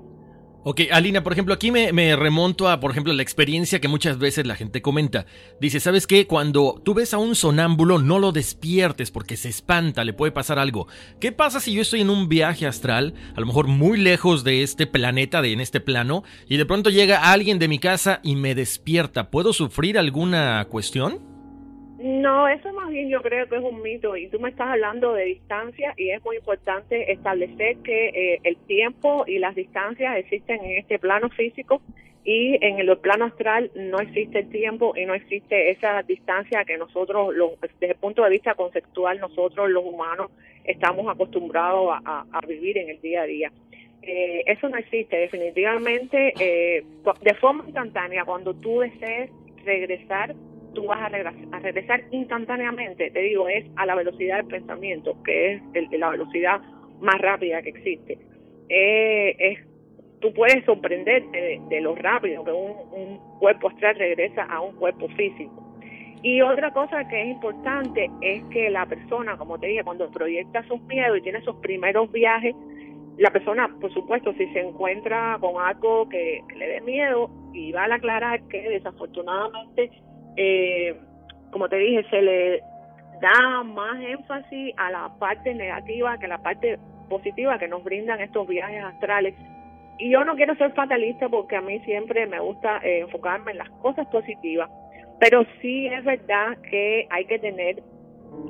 Ok, Alina, por ejemplo, aquí me, me, remonto a, por ejemplo, la experiencia que muchas veces la gente comenta. Dice, ¿sabes qué? Cuando tú ves a un sonámbulo, no lo despiertes porque se espanta, le puede pasar algo. ¿Qué pasa si yo estoy en un viaje astral, a lo mejor muy lejos de este planeta, de en este plano, y de pronto llega alguien de mi casa y me despierta? ¿Puedo sufrir alguna cuestión? No, eso más bien yo creo que es un mito y tú me estás hablando de distancia y es muy importante establecer que eh, el tiempo y las distancias existen en este plano físico y en el plano astral no existe el tiempo y no existe esa distancia que nosotros, desde el punto de vista conceptual, nosotros los humanos estamos acostumbrados a, vivir en el día a día. Eh, eso no existe definitivamente eh, de forma instantánea cuando tú desees regresar tú vas a regresar, instantáneamente, te digo, es a la velocidad del pensamiento, que es la velocidad más rápida que existe. Eh, es, tú puedes sorprenderte de, lo rápido que un, un, cuerpo astral regresa a un cuerpo físico. Y otra cosa que es importante es que la persona, como te dije, cuando proyecta sus miedos y tiene sus primeros viajes, la persona, por supuesto, si se encuentra con algo que, que le dé miedo, y vale aclarar que desafortunadamente eh, como te dije, se le da más énfasis a la parte negativa que a la parte positiva que nos brindan estos viajes astrales. Y yo no quiero ser fatalista porque a mí siempre me gusta eh, enfocarme en las cosas positivas, pero sí es verdad que hay que tener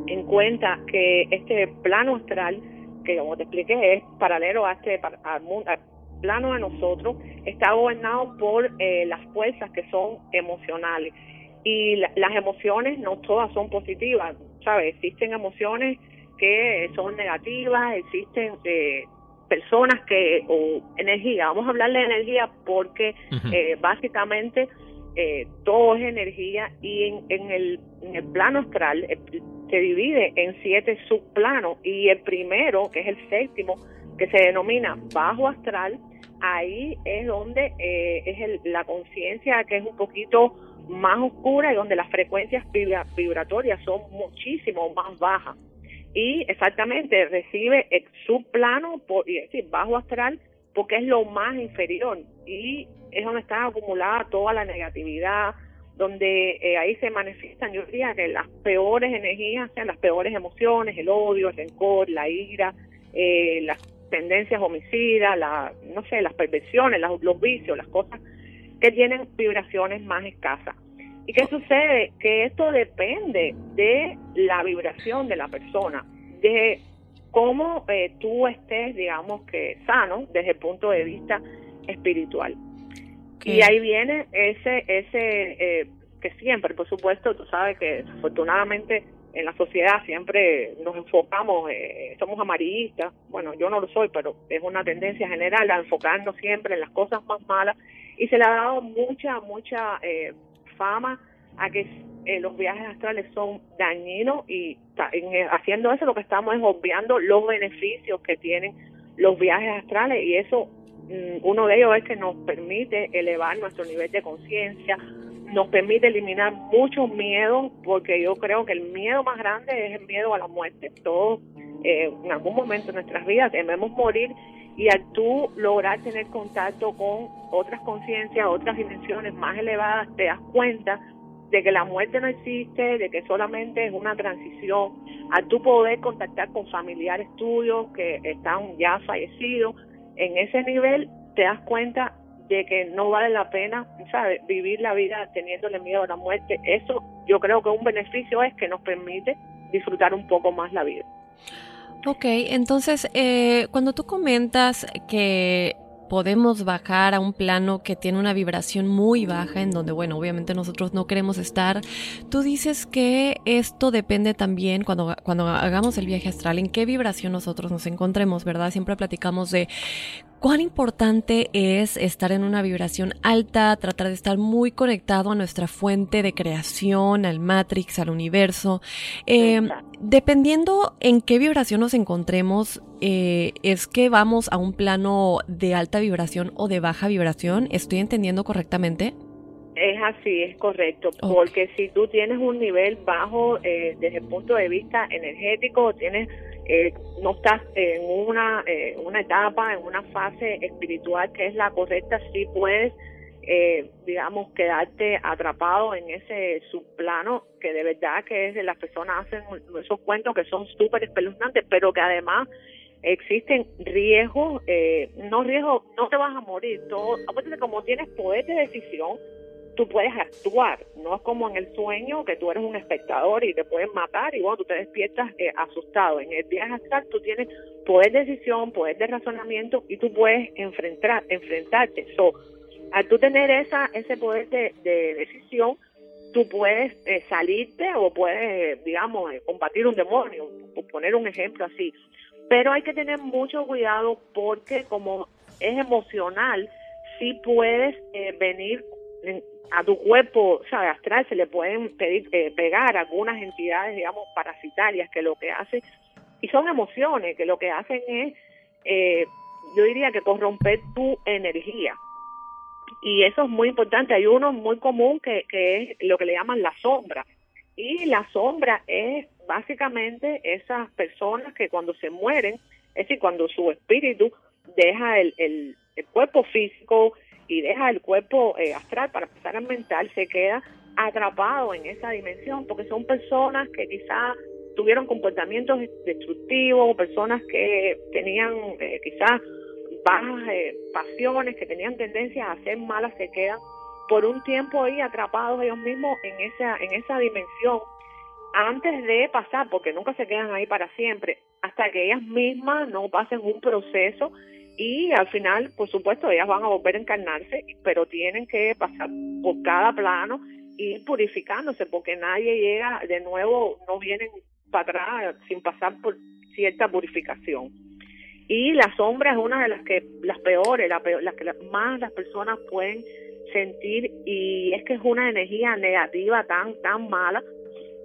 en cuenta que este plano astral, que como te expliqué es paralelo a este al plano a nosotros, está gobernado por eh, las fuerzas que son emocionales y las emociones no todas son positivas, ¿sabes? Existen emociones que son negativas, existen eh, personas que, o energía, vamos a hablar de energía porque eh, básicamente eh, todo es energía y en, en, el, en el plano astral eh, se divide en siete subplanos y el primero, que es el séptimo, que se denomina bajo astral, ahí es donde eh, es la conciencia que es un poquito más oscura y donde las frecuencias vibratorias son muchísimo más bajas. Y exactamente recibe el subplano, por, es decir, bajo astral, porque es lo más inferior y es donde está acumulada toda la negatividad, donde eh, ahí se manifiestan, yo diría que las peores energías, sean las peores emociones, el odio, el rencor, la ira, eh, las tendencias homicidas, la, no sé, las perversiones, los vicios, las cosas que tienen vibraciones más escasas. ¿Y qué sucede? Que esto depende de la vibración de la persona, de cómo eh, tú estés, digamos que sano desde el punto de vista espiritual. Y ahí viene ese, ese eh, que siempre, por supuesto, tú sabes que desafortunadamente en la sociedad siempre nos enfocamos, eh, somos amarillistas, bueno, yo no lo soy, pero es una tendencia general a enfocarnos siempre en las cosas más malas. Y se le ha dado mucha, mucha eh, fama a que eh, los viajes astrales son dañinos y haciendo eso lo que estamos es obviando los beneficios que tienen los viajes astrales y eso, mm, uno de ellos es que nos permite elevar nuestro nivel de conciencia, nos permite eliminar muchos miedos, porque yo creo que el miedo más grande es el miedo a la muerte. Todos eh, en algún momento de nuestras vidas debemos morir y al tú lograr tener contacto con otras conciencias, otras dimensiones más elevadas, te das cuenta de que la muerte no existe, de que solamente es una transición, al tú poder contactar con familiares tuyos que están ya fallecidos, en ese nivel te das cuenta de que no vale la pena, ¿sabes? Vivir la vida teniéndole miedo a la muerte. Eso yo creo que un beneficio es que nos permite disfrutar un poco más la vida. Ok, entonces, eh, cuando tú comentas que podemos bajar a un plano que tiene una vibración muy baja, en donde, bueno, obviamente nosotros no queremos estar. Tú dices que esto depende también cuando, cuando hagamos el viaje astral, en qué vibración nosotros nos encontremos, ¿verdad? Siempre platicamos de cuán importante es estar en una vibración alta, tratar de estar muy conectado a nuestra fuente de creación, al Matrix, al universo. Eh, dependiendo en qué vibración nos encontremos, eh, es que vamos a un plano de alta vibración o de baja vibración. ¿Estoy entendiendo correctamente? Es así, es correcto, porque si tú tienes un nivel bajo eh, desde el punto de vista energético, tienes eh, no estás en una, eh, una etapa, en una fase espiritual que es la correcta, sí puedes, eh, digamos, quedarte atrapado en ese subplano que de verdad que es las personas hacen esos cuentos que son súper espeluznantes, pero que además existen riesgos, eh, no riesgos, no te vas a morir, todo, aparte como tienes poder de decisión, tú puedes actuar, no es como en el sueño que tú eres un espectador y te pueden matar y bueno, tú te despiertas eh, asustado. En el viaje astral tú tienes poder de decisión, poder de razonamiento y tú puedes enfrentar, enfrentarte. So, al tú tener esa, ese poder de, decisión, tú puedes eh, salirte o puedes, digamos, eh, combatir un demonio, por poner un ejemplo así. Pero hay que tener mucho cuidado porque como es emocional, sí puedes venir a tu cuerpo sabe, astral se le pueden pedir, eh, pegar algunas entidades, digamos, parasitarias que lo que hacen, y son emociones, que lo que hacen es, eh, yo diría que corromper tu energía. Y eso es muy importante. Hay uno muy común que, que es lo que le llaman la sombra. Y la sombra es básicamente esas personas que cuando se mueren, es decir, cuando su espíritu deja el, el, el cuerpo físico, y deja el cuerpo eh, astral para pasar al mental, se queda atrapado en esa dimensión, porque son personas que quizás tuvieron comportamientos destructivos, personas que tenían eh, quizás bajas eh, pasiones, que tenían tendencias a hacer malas, se quedan por un tiempo ahí atrapados ellos mismos en esa, en esa dimensión antes de pasar, porque nunca se quedan ahí para siempre, hasta que ellas mismas no pasen un proceso y al final, por supuesto, ellas van a volver a encarnarse, pero tienen que pasar por cada plano y purificándose, porque nadie llega de nuevo, no vienen para atrás sin pasar por cierta purificación. Y la sombra es una de las que las peores, las que más las personas pueden sentir y es que es una energía negativa tan, tan mala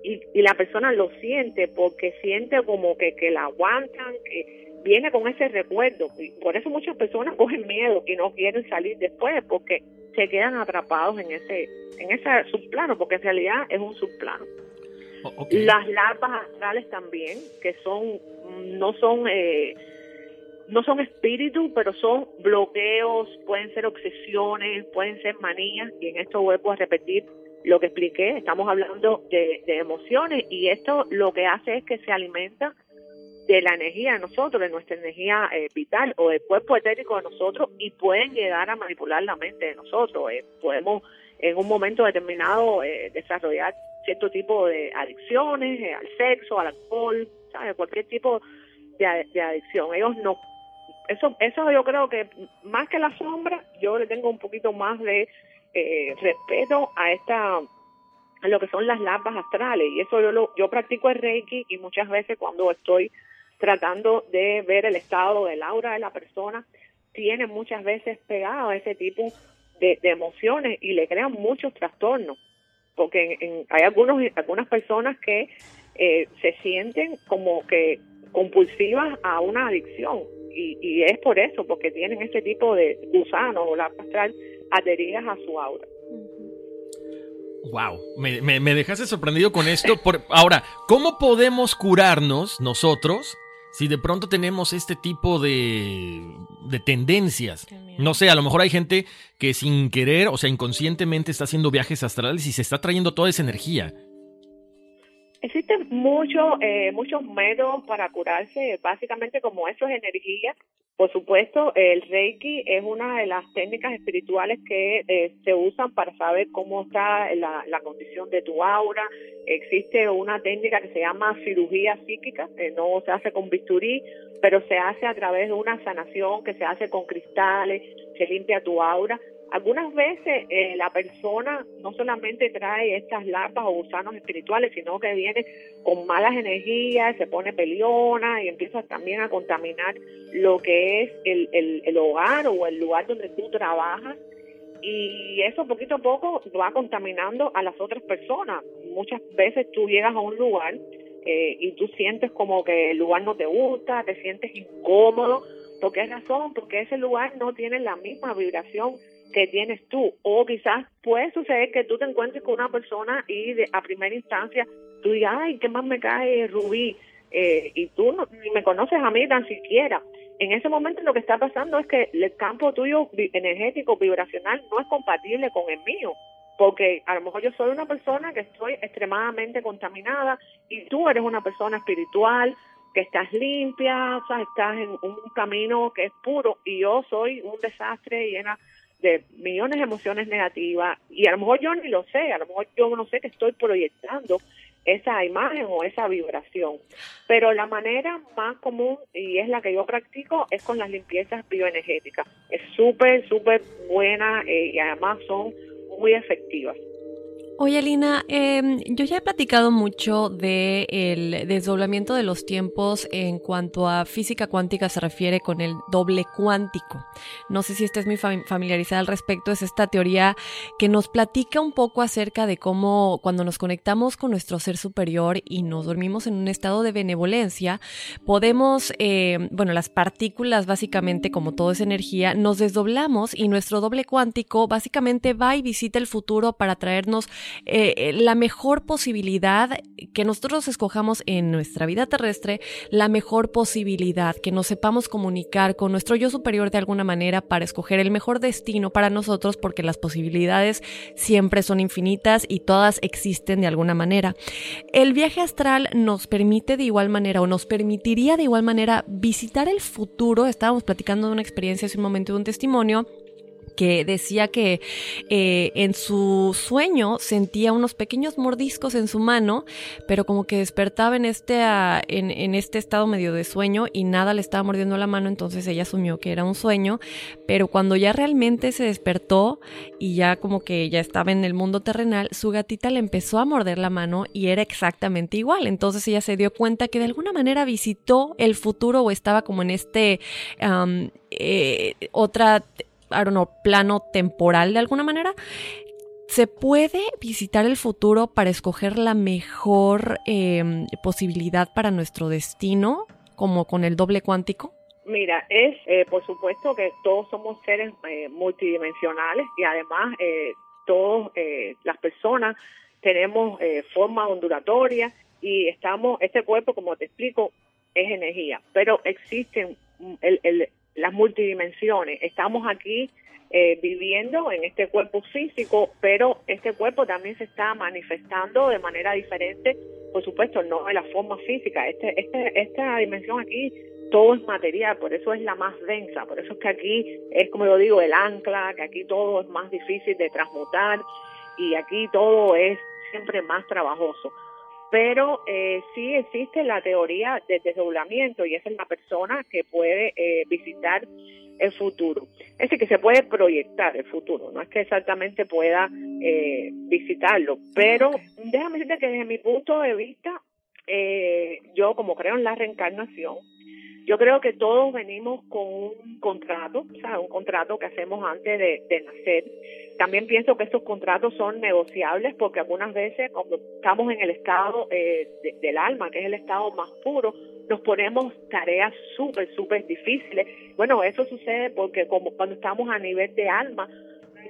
y, y la persona lo siente porque siente como que, que la aguantan, que viene con ese recuerdo. Y por eso muchas personas cogen miedo y no quieren salir después porque se quedan atrapados en ese, en ese subplano, porque en realidad es un subplano. Las larvas astrales también, que son, no son, eh, no son espíritus, pero son bloqueos, pueden ser obsesiones, pueden ser manías, y en esto vuelvo a repetir lo que expliqué, estamos hablando de, de emociones, y esto lo que hace es que se alimenta de la energía de nosotros, de nuestra energía eh, vital o del cuerpo etérico de nosotros y pueden llegar a manipular la mente de nosotros. Eh, podemos en un momento determinado eh, desarrollar cierto tipo de adicciones al sexo, al alcohol, ¿sabes? cualquier tipo de, adicción. Ellos no, eso, eso yo creo que más que la sombra, yo le tengo un poquito más de respeto a esta a lo que son las larvas astrales y eso yo lo, yo practico el reiki y muchas veces cuando estoy tratando de ver el estado del aura de la persona, tiene muchas veces pegado a ese tipo de, emociones y le crean muchos trastornos, porque hay algunos, algunas personas que eh, se sienten como que compulsivas a una adicción y, y, es por eso, porque tienen ese tipo de gusanos o la astral adheridas a su aura. Wow, me, me, me, dejaste sorprendido con esto. Por, ahora, ¿cómo podemos curarnos nosotros si de pronto tenemos este tipo de, de tendencias. No sé, a lo mejor hay gente que sin querer, o sea, inconscientemente está haciendo viajes astrales y se está trayendo toda esa energía. Existen muchos eh, muchos métodos para curarse, básicamente como eso es energía. Por supuesto, el Reiki es una de las técnicas espirituales que eh, se usan para saber cómo está la, la, condición de tu aura. Existe una técnica que se llama cirugía psíquica, que no se hace con bisturí, pero se hace a través de una sanación que se hace con cristales, se limpia tu aura. Algunas veces eh, la persona no solamente trae estas larvas o gusanos espirituales, sino que viene con malas energías, se pone peleona y empieza también a contaminar lo que es el, el, el hogar o el lugar donde tú trabajas y eso poquito a poco va contaminando a las otras personas. Muchas veces tú llegas a un lugar eh, y tú sientes como que el lugar no te gusta, te sientes incómodo. ¿Por qué razón? Porque ese lugar no tiene la misma vibración que tienes tú. O quizás puede suceder que tú te encuentres con una persona y de, a primera instancia tú digas, ay, ¿qué más me cae Rubí? Eh, y tú no, ni me conoces a mí tan siquiera. En ese momento lo que está pasando es que el campo tuyo energético, vibracional, no es compatible con el mío. Porque a lo mejor yo soy una persona que estoy extremadamente contaminada y tú eres una persona espiritual, que estás limpia, o sea, estás en un camino que es puro y yo soy un desastre llena de millones de emociones negativas y a lo mejor yo ni lo sé, a lo mejor yo no sé que estoy proyectando esa imagen o esa vibración. Pero la manera más común y es la que yo practico es con las limpiezas bioenergéticas. Es súper, súper buena eh, y además son muy efectivas. Oye, Alina, em, yo ya he platicado mucho del desdoblamiento de los tiempos en cuanto a física cuántica se refiere con el doble cuántico. No sé si estés muy familiarizada al respecto. Es esta teoría que nos platica un poco acerca de cómo cuando nos conectamos con nuestro ser superior y nos dormimos en un estado de benevolencia, podemos, em, bueno, las partículas básicamente, como todo es energía, nos desdoblamos y nuestro doble cuántico básicamente va y visita el futuro para traernos eh, eh, la mejor posibilidad que nosotros escojamos en nuestra vida terrestre, la mejor posibilidad que nos sepamos comunicar con nuestro yo superior de alguna manera para escoger el mejor destino para nosotros, porque las posibilidades siempre son infinitas y todas existen de alguna manera. El viaje astral nos permite de igual manera o nos permitiría de igual manera visitar el futuro. Estábamos platicando de una experiencia hace un momento, de un testimonio que decía que eh, en su sueño sentía unos pequeños mordiscos en su mano, pero como que despertaba en este, ah, en, en, este estado medio de sueño y nada le estaba mordiendo la mano, entonces ella asumió que era un sueño, pero cuando ya realmente se despertó y ya como que ya estaba en el mundo terrenal, su gatita le empezó a morder la mano y era exactamente igual, entonces ella se dio cuenta que de alguna manera visitó el futuro o estaba como en este... Eh, otra I don't plano temporal de alguna manera. ¿Se puede visitar el futuro para escoger la mejor em, posibilidad para nuestro destino, como con el doble cuántico? Mira, es eh, por supuesto que todos somos seres eh, multidimensionales y además eh, todos las personas tenemos forma ondulatoria y estamos, este cuerpo, como te explico, es energía, pero existen mm, las multidimensiones. Estamos aquí eh, viviendo en este cuerpo físico, pero este cuerpo también se está manifestando de manera diferente, por supuesto, no en la forma física. Este, este, esta dimensión aquí, todo es material, por eso es la más densa, por eso es que aquí es, como yo digo, el ancla, que aquí todo es más difícil de transmutar y aquí todo es siempre más trabajoso pero eh, sí existe la teoría de desdoblamiento y esa es la persona que puede eh, visitar el futuro. Es decir, que se puede proyectar el futuro, no es que exactamente pueda eh, visitarlo, pero déjame decirte que desde mi punto de vista, eh, yo como creo en la reencarnación, yo creo que todos venimos con un contrato, o sea, un contrato que hacemos antes de, nacer. También pienso que estos contratos son negociables porque algunas veces cuando estamos en el estado eh, del alma, que es el estado más puro, nos ponemos tareas súper, súper difíciles. Bueno, eso sucede porque como cuando estamos a nivel de alma,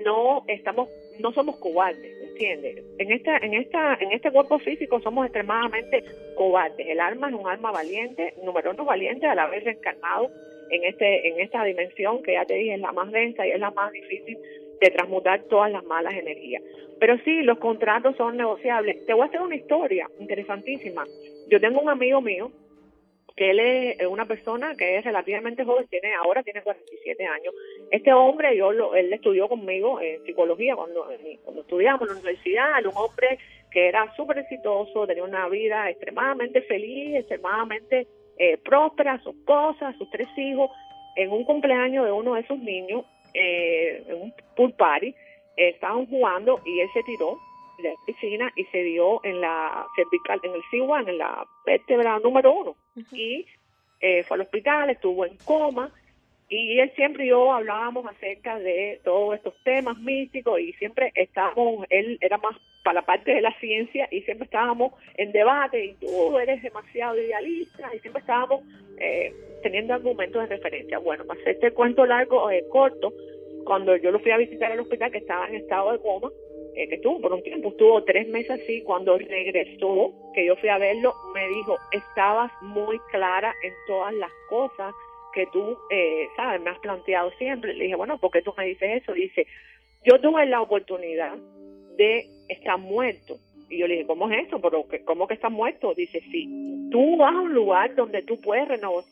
no estamos, no somos cobardes, ¿entiendes? En esta, en esta, en este cuerpo físico somos extremadamente cobardes. El alma es un alma valiente, número uno valiente a la vez reencarnado en este, en esta dimensión que ya te dije es la más densa y es la más difícil de transmutar todas las malas energías. Pero sí, los contratos son negociables. Te voy a hacer una historia interesantísima. Yo tengo un amigo mío que él es una persona que es relativamente joven, tiene ahora tiene 47 años. Este hombre, yo lo, él estudió conmigo en psicología cuando, cuando estudiamos en la universidad, era un hombre que era súper exitoso, tenía una vida extremadamente feliz, extremadamente eh, próspera, sus cosas, sus tres hijos. En un cumpleaños de uno de esos niños, eh, en un pool party, estaban jugando y él se tiró la piscina y se dio en la cervical, en el C1, en la vértebra número uno. Y eh, fue al hospital, estuvo en coma. Y él siempre y yo hablábamos acerca de todos estos temas místicos y siempre estábamos, él era más para la parte de la ciencia y siempre estábamos en debate y tú eres demasiado idealista y siempre estábamos eh, teniendo argumentos de referencia. Bueno, para hacerte el cuento largo, eh, corto, cuando yo lo fui a visitar al hospital que estaba en estado de coma, eh, que estuvo por un tiempo, estuvo tres meses así, cuando regresó, que yo fui a verlo, me dijo, estabas muy clara en todas las cosas que tú, eh, sabes, me has planteado siempre. Le dije, bueno, ¿por qué tú me dices eso? Dice, yo tuve la oportunidad de estar muerto. Y yo le dije, ¿cómo es eso? ¿Pero ¿Cómo que estás muerto? Dice, sí, tú vas a un lugar donde tú puedes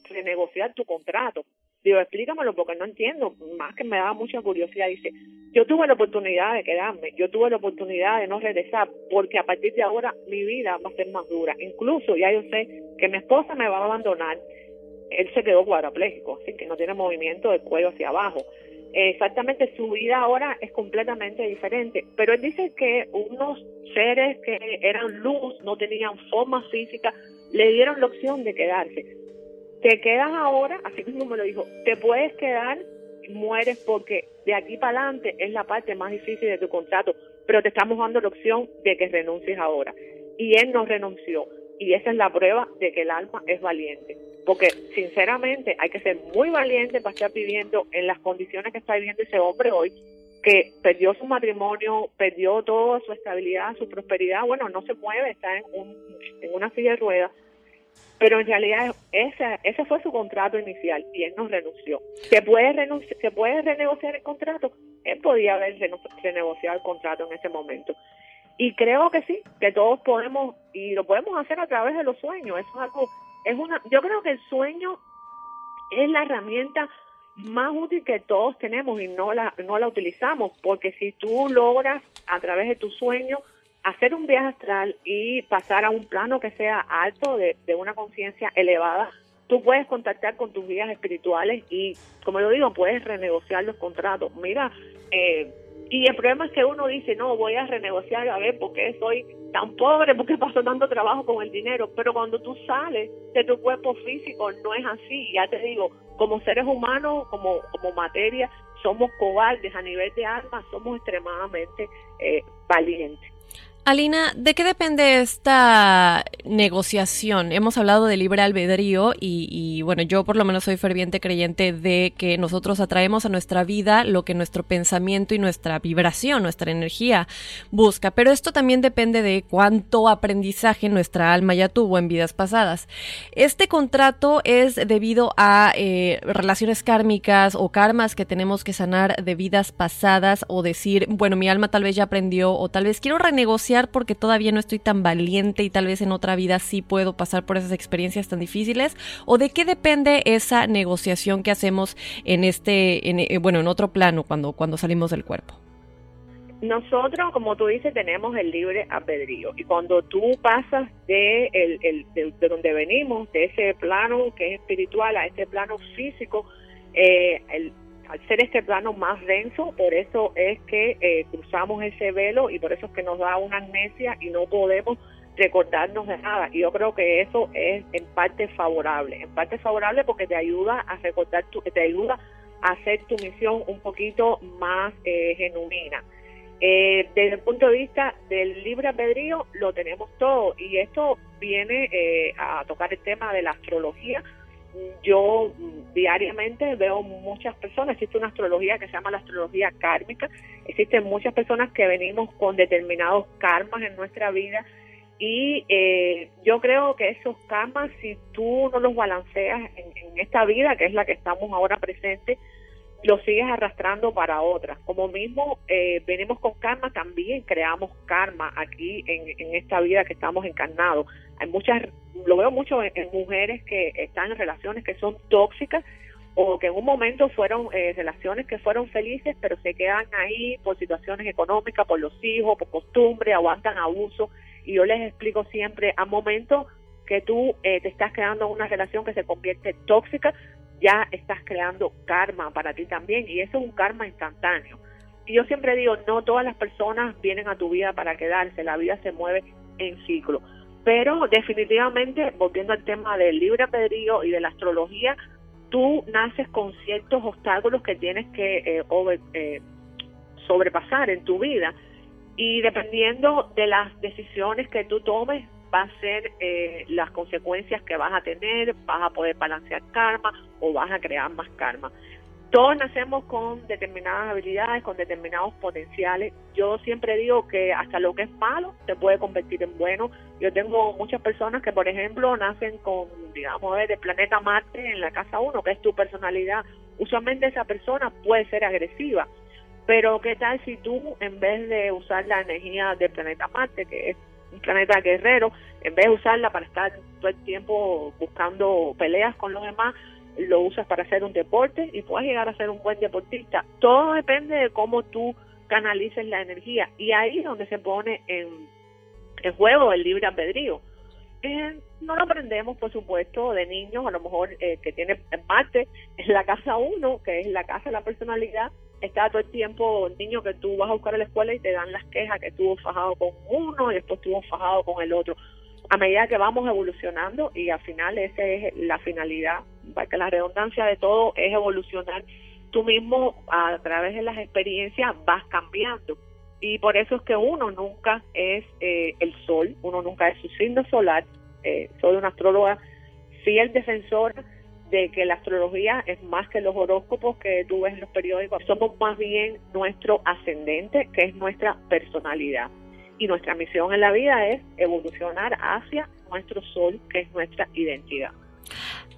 renegociar tu contrato. Digo, explícamelo porque no entiendo, más que me daba mucha curiosidad. Dice, yo tuve la oportunidad de quedarme, yo tuve la oportunidad de no regresar, porque a partir de ahora mi vida va a ser más dura. Incluso ya yo sé que mi esposa me va a abandonar. Él se quedó cuadrapléjico, así que no tiene movimiento del cuello hacia abajo. Exactamente, su vida ahora es completamente diferente. Pero él dice que unos seres que eran luz, no tenían forma física, le dieron la opción de quedarse te quedas ahora, así mismo me lo dijo, te puedes quedar, mueres porque de aquí para adelante es la parte más difícil de tu contrato, pero te estamos dando la opción de que renuncies ahora. Y él no renunció. Y esa es la prueba de que el alma es valiente. Porque sinceramente hay que ser muy valiente para estar viviendo en las condiciones que está viviendo ese hombre hoy, que perdió su matrimonio, perdió toda su estabilidad, su prosperidad, bueno, no se mueve, está en, un, en una silla de ruedas pero en realidad ese, ese fue su contrato inicial y él no renunció. ¿Se puede, ¿Se puede renegociar el contrato? Él podía haber renegociado el contrato en ese momento. Y creo que sí, que todos podemos, y lo podemos hacer a través de los sueños. Eso es algo, es una, yo creo que el sueño es la herramienta más útil que todos tenemos y no la, no la utilizamos, porque si tú logras a través de tu sueño hacer un viaje astral y pasar a un plano que sea alto de, una conciencia elevada, tú puedes contactar con tus guías espirituales y, como yo digo, puedes renegociar los contratos. Mira, eh, Y el problema es que uno dice, no, voy a renegociar, a ver, ¿por qué soy tan pobre? ¿Por qué paso tanto trabajo con el dinero? Pero cuando tú sales de tu cuerpo físico, no es así. Ya te digo, como seres humanos, como, como materia, somos cobardes a nivel de alma, somos extremadamente eh, valientes. Alina, ¿de qué depende esta negociación? Hemos hablado de libre albedrío y, bueno, yo por lo menos soy ferviente creyente de que nosotros atraemos a nuestra vida lo que nuestro pensamiento y nuestra vibración, nuestra energía busca, pero esto también depende de cuánto aprendizaje nuestra alma ya tuvo en vidas pasadas. Este contrato es debido a eh, relaciones kármicas o karmas que tenemos que sanar de vidas pasadas o decir, bueno, mi alma tal vez ya aprendió o tal vez quiero renegociar porque todavía no estoy tan valiente y tal vez en otra vida sí puedo pasar por esas experiencias tan difíciles? ¿O de qué depende esa negociación que hacemos en este, en, eh, bueno, en otro plano cuando, cuando salimos del cuerpo? Nosotros, como tú dices, tenemos el libre albedrío y cuando tú pasas de, el, de, donde venimos, de ese plano que es espiritual a este plano físico, eh, el, al ser este plano más denso, por eso es que eh, cruzamos ese velo y por eso es que nos da una amnesia y no podemos recordarnos de nada. Y yo creo que eso es en parte favorable, en parte favorable porque te ayuda a recordar, tu, te ayuda a hacer tu misión un poquito más eh, genuina. Eh, desde el punto de vista del libre albedrío lo tenemos todo y esto viene a tocar el tema de la astrología yo diariamente veo muchas personas, existe una astrología que se llama la astrología kármica, existen muchas personas que venimos con determinados karmas en nuestra vida y eh, yo creo que esos karmas, si tú no los balanceas en, esta vida, que es la que estamos ahora presente, lo sigues arrastrando para otras. Como mismo eh, venimos con karma, también creamos karma aquí en, en esta vida que estamos encarnados. Hay muchas, lo veo mucho en, mujeres que están en relaciones que son tóxicas o que en un momento fueron eh, relaciones que fueron felices, pero se quedan ahí por situaciones económicas, por los hijos, por costumbre, aguantan abuso. Y yo les explico siempre, a momento que tú eh, te estás creando una relación que se convierte tóxica, ya estás creando karma para ti también y eso es un karma instantáneo. Y yo siempre digo, no todas las personas vienen a tu vida para quedarse, la vida se mueve en ciclo. Pero definitivamente, volviendo al tema del libre albedrío y de la astrología, tú naces con ciertos obstáculos que tienes que eh, eh, sobrepasar en tu vida y dependiendo de las decisiones que tú tomes va a ser eh, las consecuencias que vas a tener, vas a poder balancear karma o vas a crear más karma. Todos nacemos con determinadas habilidades, con determinados potenciales. Yo siempre digo que hasta lo que es malo se puede convertir en bueno. Yo tengo muchas personas que, por ejemplo, nacen con, digamos, del planeta Marte en la casa 1, que es tu personalidad. Usualmente esa persona puede ser agresiva, pero ¿qué tal si tú, en vez de usar la energía del planeta Marte, que es un planeta guerrero, en vez de usarla para estar todo el tiempo buscando peleas con los demás, lo usas para hacer un deporte y puedes llegar a ser un buen deportista. Todo depende de cómo tú canalices la energía y ahí es donde se pone en, en juego el libre albedrío. Eh, no lo aprendemos, por supuesto, de niños, a lo mejor eh, que tiene en parte en la casa uno, que es la casa de la personalidad, está todo el tiempo niño que tú vas a buscar a la escuela y te dan las quejas que estuvo fajado con uno y después estuvo fajado con el otro. A medida que vamos evolucionando y al final esa es la finalidad, que la redundancia de todo es evolucionar. Tú mismo a través de las experiencias vas cambiando y por eso es que uno nunca es eh, el sol, uno nunca es su signo solar. Eh, soy una astróloga fiel defensora de que la astrología es más que los horóscopos que tú ves en los periódicos, somos más bien nuestro ascendente, que es nuestra personalidad. Y nuestra misión en la vida es evolucionar hacia nuestro sol, que es nuestra identidad.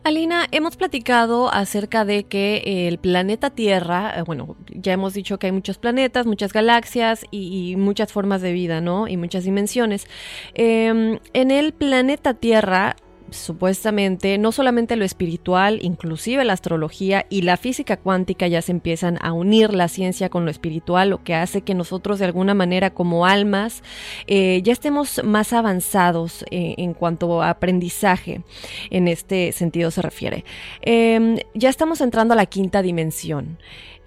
Alina, hemos platicado acerca de que el planeta Tierra, eh, bueno, ya hemos dicho que hay muchos planetas, muchas galaxias y, muchas formas de vida, ¿no? Y muchas dimensiones. Em, en el planeta Tierra supuestamente no solamente lo espiritual, inclusive la astrología y la física cuántica ya se empiezan a unir la ciencia con lo espiritual, lo que hace que nosotros de alguna manera como almas eh, ya estemos más avanzados eh, en cuanto a aprendizaje, en este sentido se refiere. Em, ya estamos entrando a la quinta dimensión.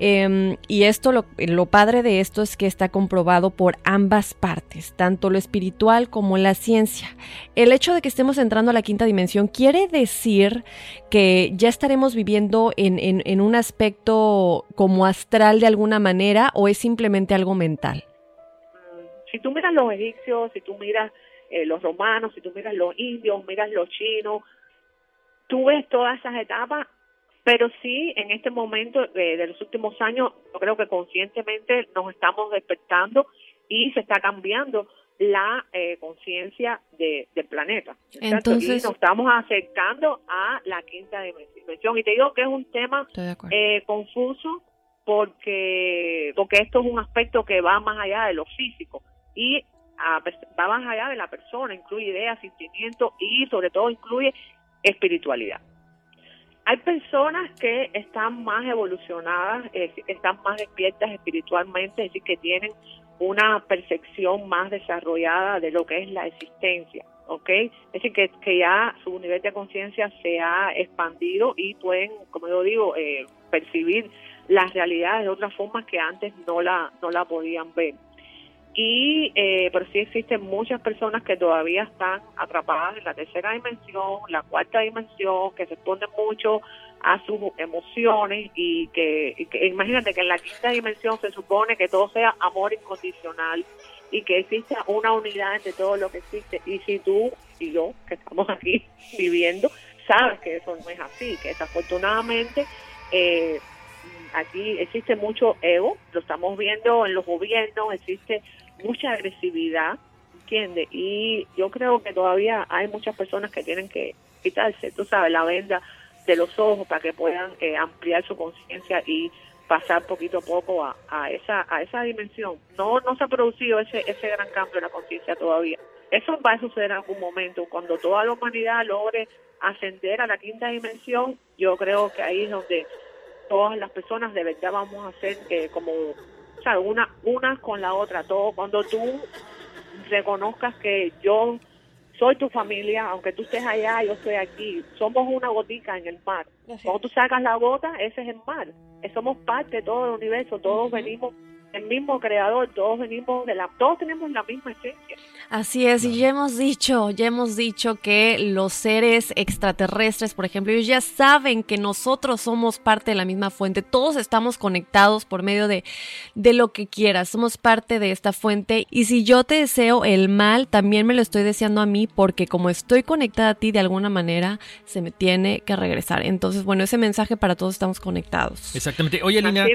Em, y esto, lo, padre de esto es que está comprobado por ambas partes, tanto lo espiritual como la ciencia. El hecho de que estemos entrando a la quinta dimensión quiere decir que ya estaremos viviendo en, en, un aspecto como astral de alguna manera o es simplemente algo mental. Si tú miras los egipcios, si tú miras eh, los romanos, si tú miras los indios, miras los chinos, tú ves todas esas etapas pero sí, en este momento de, los últimos años, yo creo que conscientemente nos estamos despertando y se está cambiando la eh, conciencia del planeta. Entonces, y nos estamos acercando a la quinta dimensión. Y te digo que es un tema eh, confuso porque, porque esto es un aspecto que va más allá de lo físico y va más allá de la persona, incluye ideas, sentimientos y sobre todo incluye espiritualidad. Hay personas que están más evolucionadas, están más despiertas espiritualmente, es decir, que tienen una percepción más desarrollada de lo que es la existencia, ¿ok? Es decir, que, que ya su nivel de conciencia se ha expandido y pueden, como yo digo, eh, percibir las realidades de otras formas que antes no la, no la podían ver y eh, pero sí existen muchas personas que todavía están atrapadas en la tercera dimensión, la cuarta dimensión, que responden mucho a sus emociones y que, imagínate que en la quinta dimensión se supone que todo sea amor incondicional y que exista una unidad entre todo lo que existe. Y si tú y yo que estamos aquí viviendo sabes que eso no es así, que desafortunadamente eh, aquí existe mucho ego, lo estamos viendo en los gobiernos, existe mucha agresividad, ¿entiendes? Y yo creo que todavía hay muchas personas que tienen que quitarse, tú sabes, la venda de los ojos para que puedan eh, ampliar su conciencia y pasar poquito a poco a, esa a esa dimensión. No no se ha producido ese ese gran cambio en la conciencia todavía. Eso va a suceder en algún momento cuando toda la humanidad logre ascender a la quinta dimensión. Yo creo que ahí es donde todas las personas de verdad vamos a ser eh, como o sea, una, una con la otra, todo, cuando tú reconozcas que yo soy tu familia, aunque tú estés allá, yo estoy aquí, somos una gotica en el mar. Cuando tú sacas la gota, ese es el mar. Somos parte de todo el universo, todos venimos el mismo creador, todos venimos de la, todos tenemos la misma esencia. Así es, y ya hemos dicho, ya hemos dicho que los seres extraterrestres, por ejemplo, ellos ya saben que nosotros somos parte de la misma fuente, todos estamos conectados por medio de, de lo que quieras, somos parte de esta fuente, y si yo te deseo el mal, también me lo estoy deseando a mí, porque como estoy conectada a ti de alguna manera, se me tiene que regresar. Entonces, bueno, ese mensaje para todos estamos conectados. Exactamente. Oye, Lina.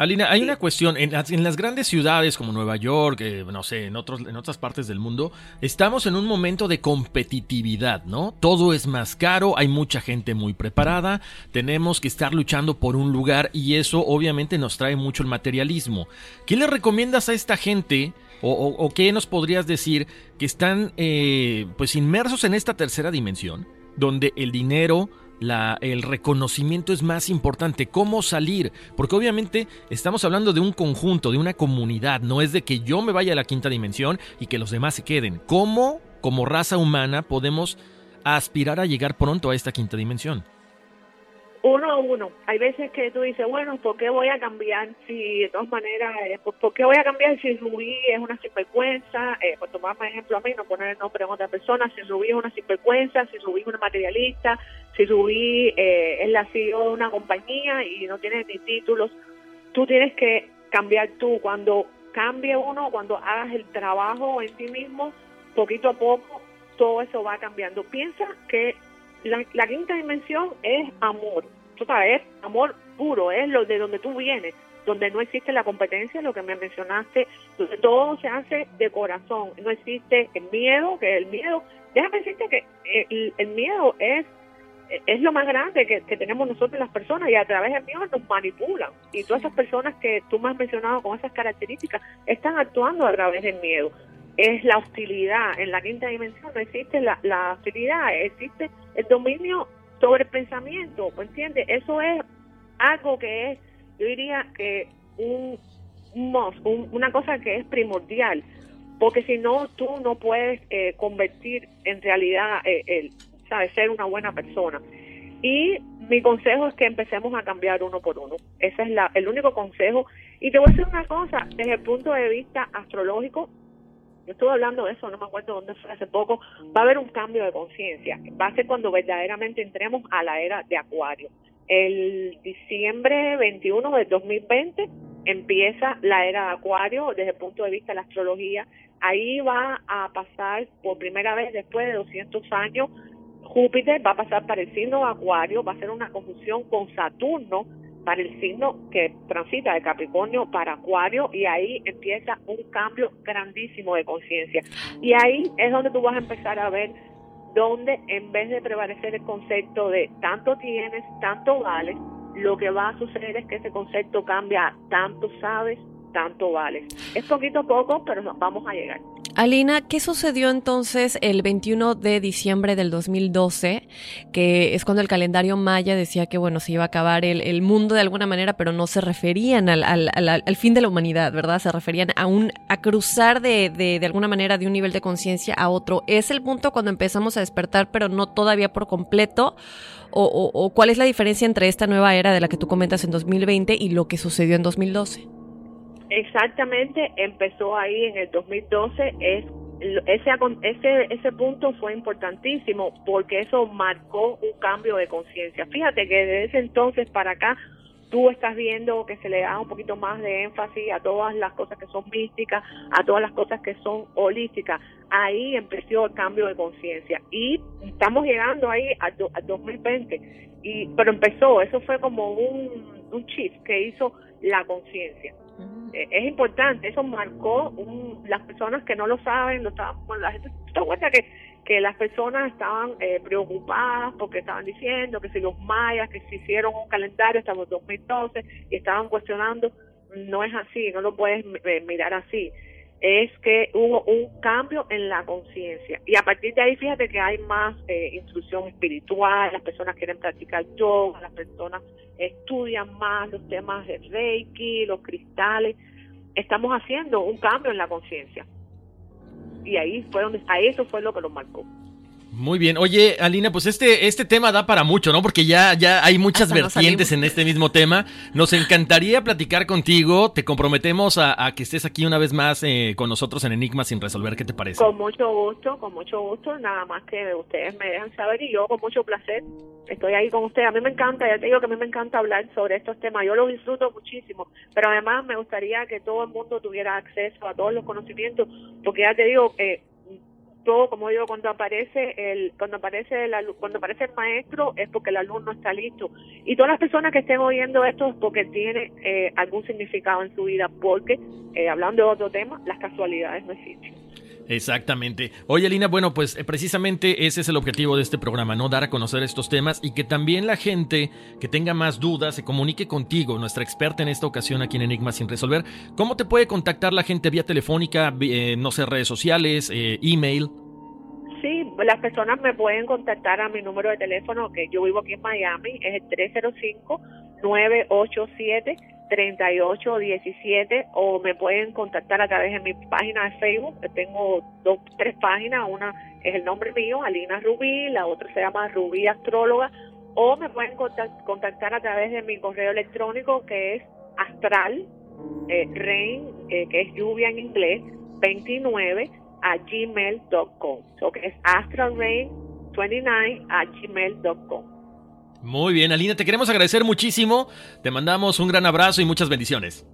Alina, hay una cuestión, en las, grandes ciudades como Nueva York, eh, no sé, en, otros, en otras partes del mundo, estamos en un momento de competitividad, ¿no? Todo es más caro, hay mucha gente muy preparada, tenemos que estar luchando por un lugar y eso obviamente nos trae mucho el materialismo. ¿Qué le recomiendas a esta gente? O, qué nos podrías decir que están eh, pues inmersos en esta tercera dimensión, donde el dinero, la, el reconocimiento es más importante, cómo salir, porque obviamente estamos hablando de un conjunto, de una comunidad, no es de que yo me vaya a la quinta dimensión y que los demás se queden. ¿Cómo, como raza humana, podemos aspirar a llegar pronto a esta quinta dimensión? Uno a uno. Hay veces que tú dices, bueno, ¿por qué voy a cambiar si de todas maneras, eh, ¿por, qué voy a cambiar si Rubí es una sinvergüenza? Eh, por tomarme ejemplo a mí, no poner el nombre en otra persona, si Rubí es una sinvergüenza, si Rubí es una materialista, si Rubí eh, es la CEO de una compañía y no tiene ni títulos, tú tienes que cambiar tú. Cuando cambie uno, cuando hagas el trabajo en ti mismo, poquito a poco, todo eso va cambiando. Piensa que la, quinta dimensión es amor. Es amor puro, es lo de donde tú vienes, donde no existe la competencia, lo que me mencionaste, donde todo se hace de corazón. No existe el miedo, que el miedo, déjame decirte que el, miedo es es lo más grande que, tenemos nosotros las personas y a través del miedo nos manipulan. Y todas esas personas que tú me has mencionado con esas características están actuando a través del miedo es la hostilidad. En la quinta dimensión no existe la, la hostilidad, existe el dominio sobre el pensamiento, ¿entiendes? Eso es algo que es, yo diría que un, un, una cosa que es primordial, porque si no, tú no puedes eh, convertir en realidad, eh, el, ¿sabes?, ser una buena persona. Y mi consejo es que empecemos a cambiar uno por uno. Ese es la, el único consejo. Y te voy a decir una cosa, desde el punto de vista astrológico, yo estuve hablando de eso, no me acuerdo dónde fue hace poco, va a haber un cambio de conciencia. Va a ser cuando verdaderamente entremos a la era de Acuario. El diciembre 21 del 2020 empieza la era de Acuario desde el punto de vista de la astrología. Ahí va a pasar por primera vez después de 200 años Júpiter va a pasar para el signo de Acuario, va a ser una conjunción con Saturno para el signo que transita de Capricornio para Acuario y ahí empieza un cambio grandísimo de conciencia. Y ahí es donde tú vas a empezar a ver donde en vez de prevalecer el concepto de tanto tienes, tanto vales, lo que va a suceder es que ese concepto cambia a tanto sabes, tanto vales. Es poquito a poco, pero vamos a llegar. Alina, ¿qué sucedió entonces el 21 de diciembre del 2012? Que es cuando el calendario maya decía que, bueno, se iba a acabar el, mundo de alguna manera, pero no se referían al, al, fin de la humanidad, ¿verdad? Se referían a, un, a cruzar de, de, de alguna manera de un nivel de conciencia a otro. ¿Es el punto cuando empezamos a despertar, pero no todavía por completo? O, o, ¿O cuál es la diferencia entre esta nueva era de la que tú comentas en 2020 y lo que sucedió en 2012? Exactamente, empezó ahí en el 2012, es ese, ese, ese punto fue importantísimo porque eso marcó un cambio de conciencia. Fíjate que desde ese entonces para acá tú estás viendo que se le da un poquito más de énfasis a todas las cosas que son místicas, a todas las cosas que son holísticas. Ahí empezó el cambio de conciencia y estamos llegando ahí al, 2020, y, pero empezó, eso fue como un chip que hizo la conciencia. Eh, es importante, eso marcó las personas que no lo saben, lo estaban, la gente se da cuenta que, que las personas estaban eh, preocupadas porque estaban diciendo que si los mayas, que si hicieron un calendario hasta el 2012 y estaban cuestionando, no es así, no lo puedes eh, mirar así es que hubo un cambio en la conciencia. Y a partir de ahí, fíjate que hay más eh, instrucción espiritual, las personas quieren practicar yoga, las personas estudian más los temas de Reiki, los cristales. Estamos haciendo un cambio en la conciencia. Y ahí fue donde, a eso fue lo que lo marcó. Muy bien. Oye, Alina, pues este, este tema da para mucho, ¿no? Porque ya, ya hay muchas vertientes en este mismo tema. Nos encantaría platicar contigo. Te comprometemos a, que estés aquí una vez más eh, con nosotros en Enigma sin resolver. ¿Qué te parece? Con mucho gusto, con mucho gusto. Nada más que ustedes me dejan saber y yo con mucho placer estoy ahí con ustedes. A mí me encanta, ya te digo que a mí me encanta hablar sobre estos temas. Yo los disfruto muchísimo, pero además me gustaría que todo el mundo tuviera acceso a todos los conocimientos, porque ya te digo que todo, como digo, cuando aparece el cuando aparece el, cuando aparece el maestro es porque el alumno está listo. Y todas las personas que estén oyendo esto es porque tiene eh, algún significado en su vida, porque, eh, hablando de otro tema, las casualidades no existen. Exactamente. Oye, Lina, bueno, pues eh, precisamente ese es el objetivo de este programa, ¿no? Dar a conocer estos temas y que también la gente que tenga más dudas se comunique contigo, nuestra experta en esta ocasión aquí en Enigma sin resolver. ¿Cómo te puede contactar la gente vía telefónica, eh, no sé, redes sociales, eh, email? Sí, las personas me pueden contactar a mi número de teléfono, que yo vivo aquí en Miami, es el 305 987 3817 o me pueden contactar a través de mi página de Facebook. Tengo dos, tres páginas. Una es el nombre mío, Alina Rubí, la otra se llama Rubí Astróloga. O me pueden contactar a través de mi correo electrónico que es astral, eh, rain, eh, que es lluvia en inglés, 29 a gmail.com. So que es astralrain29 a gmail.com. Muy bien, Alina, te queremos agradecer muchísimo. Te mandamos un gran abrazo y muchas bendiciones.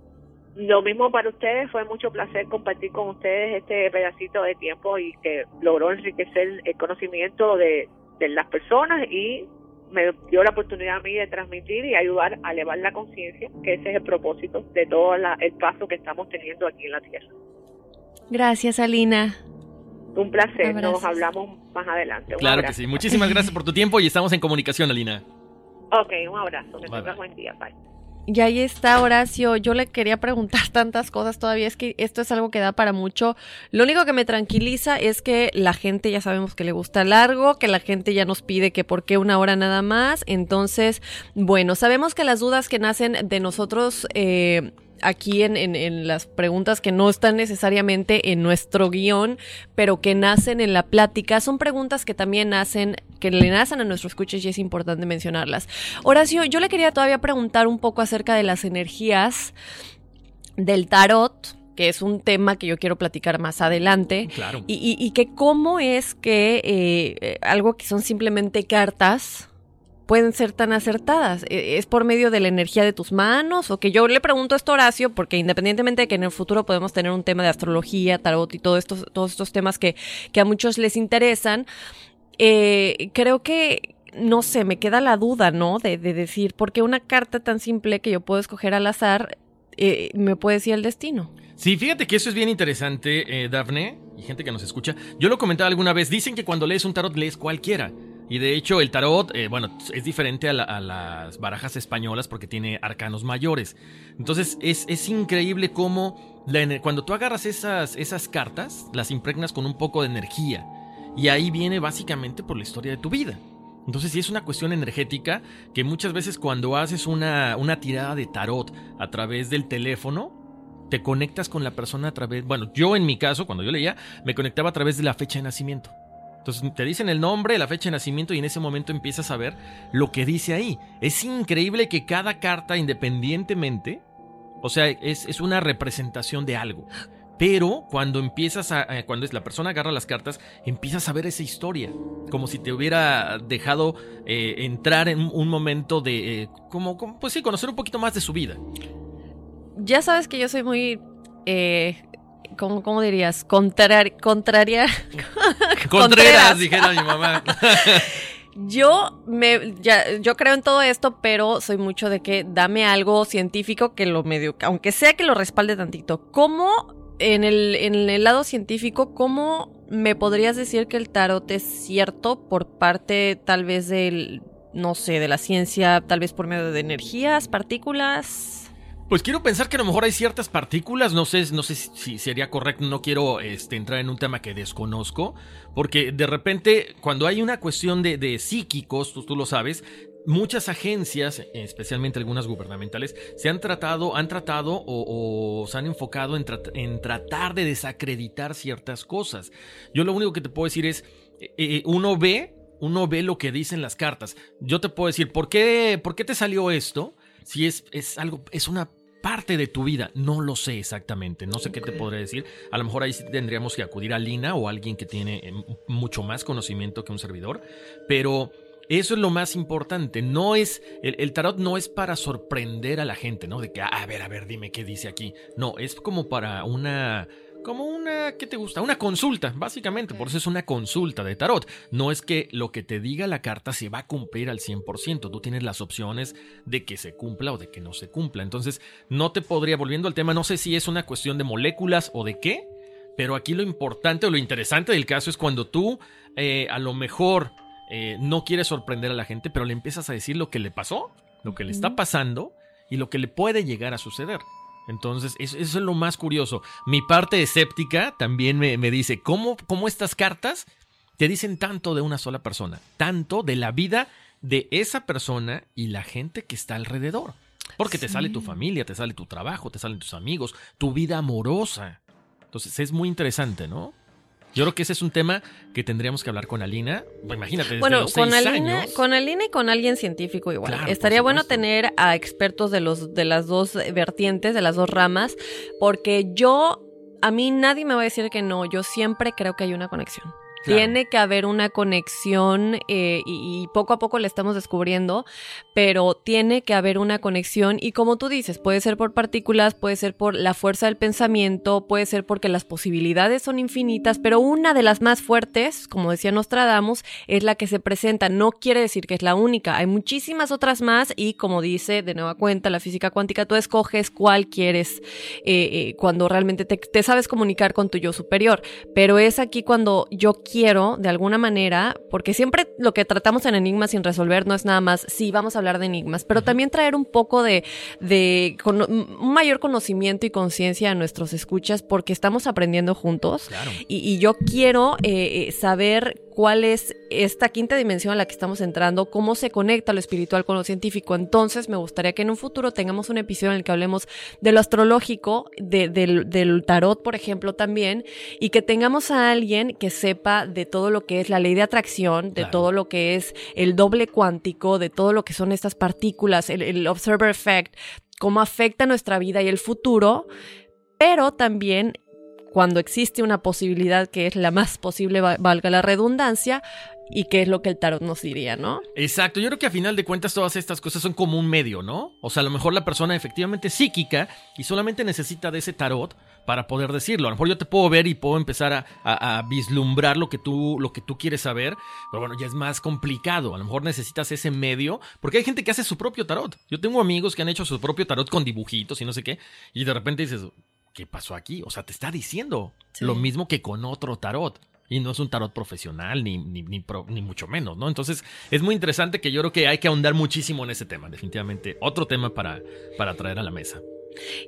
Lo mismo para ustedes, fue mucho placer compartir con ustedes este pedacito de tiempo y que logró enriquecer el conocimiento de, las personas y me dio la oportunidad a mí de transmitir y ayudar a elevar la conciencia, que ese es el propósito de todo el paso que estamos teniendo aquí en la Tierra. Gracias, Alina. Un placer, nos hablamos más adelante. claro que sí. Muchísimas gracias por tu tiempo y estamos en comunicación, Alina. Ok, un abrazo. Que tengas buen día. Bye. Y ahí está Horacio, yo le quería preguntar tantas cosas todavía, es que esto es algo que da para mucho. Lo único que me tranquiliza es que la gente ya sabemos que le gusta largo, que la gente ya nos pide que por qué una hora nada más. Entonces, bueno, sabemos que las dudas que nacen de nosotros... Eh, aquí en, en, en, las preguntas que no están necesariamente en nuestro guion, pero que nacen en la plática. Son preguntas que también nacen, que le nacen a nuestros escuches y es importante mencionarlas. Horacio, yo le quería todavía preguntar un poco acerca de las energías del tarot que es un tema que yo quiero platicar más adelante. Claro. Y, y, y que cómo es que eh, algo que son simplemente cartas, pueden ser tan acertadas? ¿Es por medio de la energía de tus manos? O que yo le pregunto esto a Horacio, porque independientemente de que en el futuro podemos tener un tema de astrología, tarot y todo estos, todos estos temas que, que a muchos les interesan, eh, creo que no sé, me queda la duda, ¿no? De, de, decir, ¿por qué una carta tan simple que yo puedo escoger al azar eh, me puede decir el destino? Sí, fíjate que eso es bien interesante, eh, Dafne, y gente que nos escucha. Yo lo comentaba alguna vez, dicen que cuando lees un tarot lees cualquiera. Y de hecho el tarot, eh, bueno, es diferente a, la, a, las barajas españolas porque tiene arcanos mayores. Entonces es, es increíble cómo cuando tú agarras esas, esas cartas, las impregnas con un poco de energía. Y ahí viene básicamente por la historia de tu vida. Entonces sí es una cuestión energética que muchas veces cuando haces una, una tirada de tarot a través del teléfono, te conectas con la persona a través, bueno, yo en mi caso, cuando yo leía, me conectaba a través de la fecha de nacimiento. Entonces te dicen el nombre, la fecha de nacimiento y en ese momento empiezas a ver lo que dice ahí. Es increíble que cada carta independientemente, o sea, es, es una representación de algo. Pero cuando empiezas a, cuando la persona agarra las cartas, empiezas a ver esa historia, como si te hubiera dejado eh, entrar en un momento de, eh, como, pues sí, conocer un poquito más de su vida. Ya sabes que yo soy muy eh, ¿Cómo, ¿Cómo, dirías? Contraria. contraria Contreras, Contreras, dijera mi mamá. yo me ya, yo creo en todo esto, pero soy mucho de que dame algo científico que lo medio, aunque sea que lo respalde tantito. ¿Cómo en el, en el lado científico, cómo me podrías decir que el tarot es cierto por parte tal vez del, no sé, de la ciencia, tal vez por medio de energías, partículas? Pues quiero pensar que a lo mejor hay ciertas partículas, no sé, no sé si sería correcto, no quiero este, entrar en un tema que desconozco, porque de repente cuando hay una cuestión de, psíquicos, tú, lo sabes, muchas agencias, especialmente algunas gubernamentales, se han tratado, han tratado o, se han enfocado en, tra en, tratar de desacreditar ciertas cosas. Yo lo único que te puedo decir es, eh, uno ve, uno ve lo que dicen las cartas. Yo te puedo decir, ¿por qué, por qué te salió esto? Si es, es algo, es una parte de tu vida. No lo sé exactamente, no sé okay. qué te podré decir. A lo mejor ahí tendríamos que acudir a Lina o a alguien que tiene eh, mucho más conocimiento que un servidor, pero eso es lo más importante. No es el, el, tarot no es para sorprender a la gente, ¿no? De que a ver, a ver, dime qué dice aquí. No, es como para una como una, ¿qué te gusta? Una consulta, básicamente. Por eso es una consulta de tarot. No es que lo que te diga la carta se va a cumplir al 100%. Tú tienes las opciones de que se cumpla o de que no se cumpla. Entonces, no te podría, volviendo al tema, no sé si es una cuestión de moléculas o de qué, pero aquí lo importante o lo interesante del caso es cuando tú eh, a lo mejor eh, no quieres sorprender a la gente, pero le empiezas a decir lo que le pasó, lo que le está pasando y lo que le puede llegar a suceder. Entonces, eso, eso, es lo más curioso. Mi parte escéptica también me, me dice, ¿cómo, ¿cómo, estas cartas te dicen tanto de una sola persona? Tanto de la vida de esa persona y la gente que está alrededor. Porque sí. te sale tu familia, te sale tu trabajo, te salen tus amigos, tu vida amorosa. Entonces, es muy interesante, ¿no? Yo creo que ese es un tema que tendríamos que hablar con Alina. Imagínate, desde bueno, los con seis Alina, años. con Alina y con alguien científico igual. Claro, Estaría bueno tener a expertos de los de las dos vertientes, de las dos ramas, porque yo a mí nadie me va a decir que no. Yo siempre creo que hay una conexión. Tiene que haber una conexión eh, y, y, poco a poco la estamos descubriendo, pero tiene que haber una conexión y como tú dices, puede ser por partículas, puede ser por la fuerza del pensamiento, puede ser porque las posibilidades son infinitas, pero una de las más fuertes, como decía Nostradamus, es la que se presenta. No quiere decir que es la única, hay muchísimas otras más y como dice de nueva cuenta la física cuántica, tú escoges cuál quieres eh, eh, cuando realmente te, te sabes comunicar con tu yo superior, pero es aquí cuando yo quiero quiero, de alguna manera, porque siempre lo que tratamos en Enigmas sin resolver no es nada más, sí, vamos a hablar de enigmas, pero también traer un poco de, de con, un mayor conocimiento y conciencia a nuestros escuchas porque estamos aprendiendo juntos. Claro. Y, y, yo quiero eh, saber cuál es esta quinta dimensión a la que estamos entrando, cómo se conecta lo espiritual con lo científico. Entonces, me gustaría que en un futuro tengamos un episodio en el que hablemos de lo astrológico, de- del, del tarot, por ejemplo, también, y que tengamos a alguien que sepa de todo lo que es la ley de atracción, de Claro. todo lo que es el doble cuántico, de todo lo que son estas partículas, el, el observer effect, cómo afecta nuestra vida y el futuro, pero también cuando existe una posibilidad que es la más posible, va- valga la redundancia, y qué es lo que el tarot nos diría, ¿no? Exacto, yo creo que a final de cuentas todas estas cosas son como un medio, ¿no? O sea, a lo mejor la persona efectivamente es psíquica y solamente necesita de ese tarot para poder decirlo. A lo mejor yo te puedo ver y puedo empezar a- a vislumbrar lo que, tú, lo que tú quieres saber, pero bueno, ya es más complicado. A lo mejor necesitas ese medio, porque hay gente que hace su propio tarot. Yo tengo amigos que han hecho su propio tarot con dibujitos y no sé qué, y de repente dices, ¿qué pasó aquí? O sea, te está diciendo Sí. lo mismo que con otro tarot. Y no es un tarot profesional, ni, ni, ni, pro- ni mucho menos, ¿no? Entonces, es muy interesante que yo creo que hay que ahondar muchísimo en ese tema, definitivamente. Otro tema para, para traer a la mesa.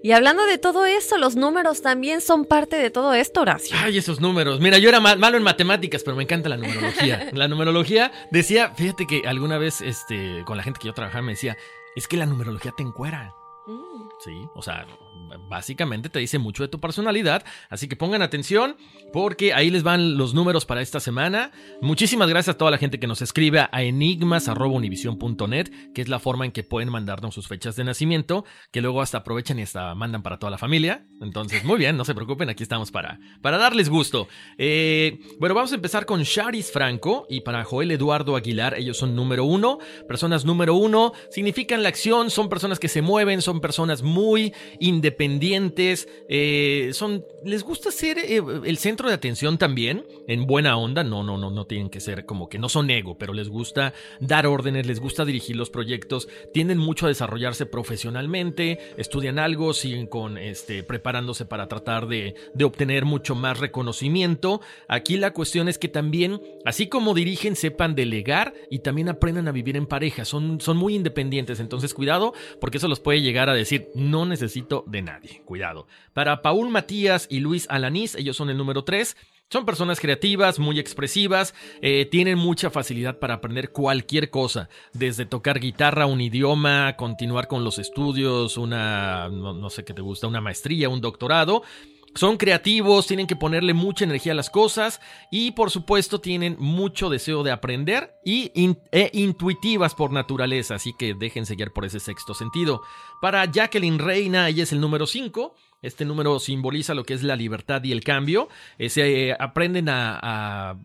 Y hablando de todo eso, los números también son parte de todo esto, Horacio. Ay, esos números. Mira, yo era ma- malo en matemáticas, pero me encanta la numerología. La numerología decía, fíjate que alguna vez, este, con la gente que yo trabajaba, me decía, es que la numerología te encuera. Mm. Sí, o sea, básicamente te dice mucho de tu personalidad, así que pongan atención porque ahí les van los números para esta semana. Muchísimas gracias a toda la gente que nos escribe a enigmas@univision.net, que es la forma en que pueden mandarnos sus fechas de nacimiento, que luego hasta aprovechan y hasta mandan para toda la familia. Entonces, muy bien, no se preocupen, aquí estamos para, para darles gusto. Eh, bueno, vamos a empezar con Charis Franco y para Joel Eduardo Aguilar, ellos son número uno. Personas número uno significan la acción, son personas que se mueven, son personas muy independientes, eh, son, les gusta ser eh, el centro de atención también, en buena onda, no, no, no, no tienen que ser como que no son ego, pero les gusta dar órdenes, les gusta dirigir los proyectos, tienden mucho a desarrollarse profesionalmente, estudian algo, siguen con este, preparándose para tratar de, de obtener mucho más reconocimiento. Aquí la cuestión es que también, así como dirigen, sepan delegar y también aprendan a vivir en pareja, son, son muy independientes, entonces cuidado, porque eso los puede llegar a decir, no necesito de nadie, cuidado. Para Paul Matías y Luis Alanís, ellos son el número 3. Son personas creativas, muy expresivas, eh, tienen mucha facilidad para aprender cualquier cosa, desde tocar guitarra, un idioma, continuar con los estudios, una, no, no sé qué te gusta, una maestría, un doctorado. Son creativos, tienen que ponerle mucha energía a las cosas y por supuesto tienen mucho deseo de aprender y e intuitivas por naturaleza, así que déjense guiar por ese sexto sentido. Para Jacqueline Reina, ella es el número 5. Este número simboliza lo que es la libertad y el cambio. Eh, se aprenden a, a-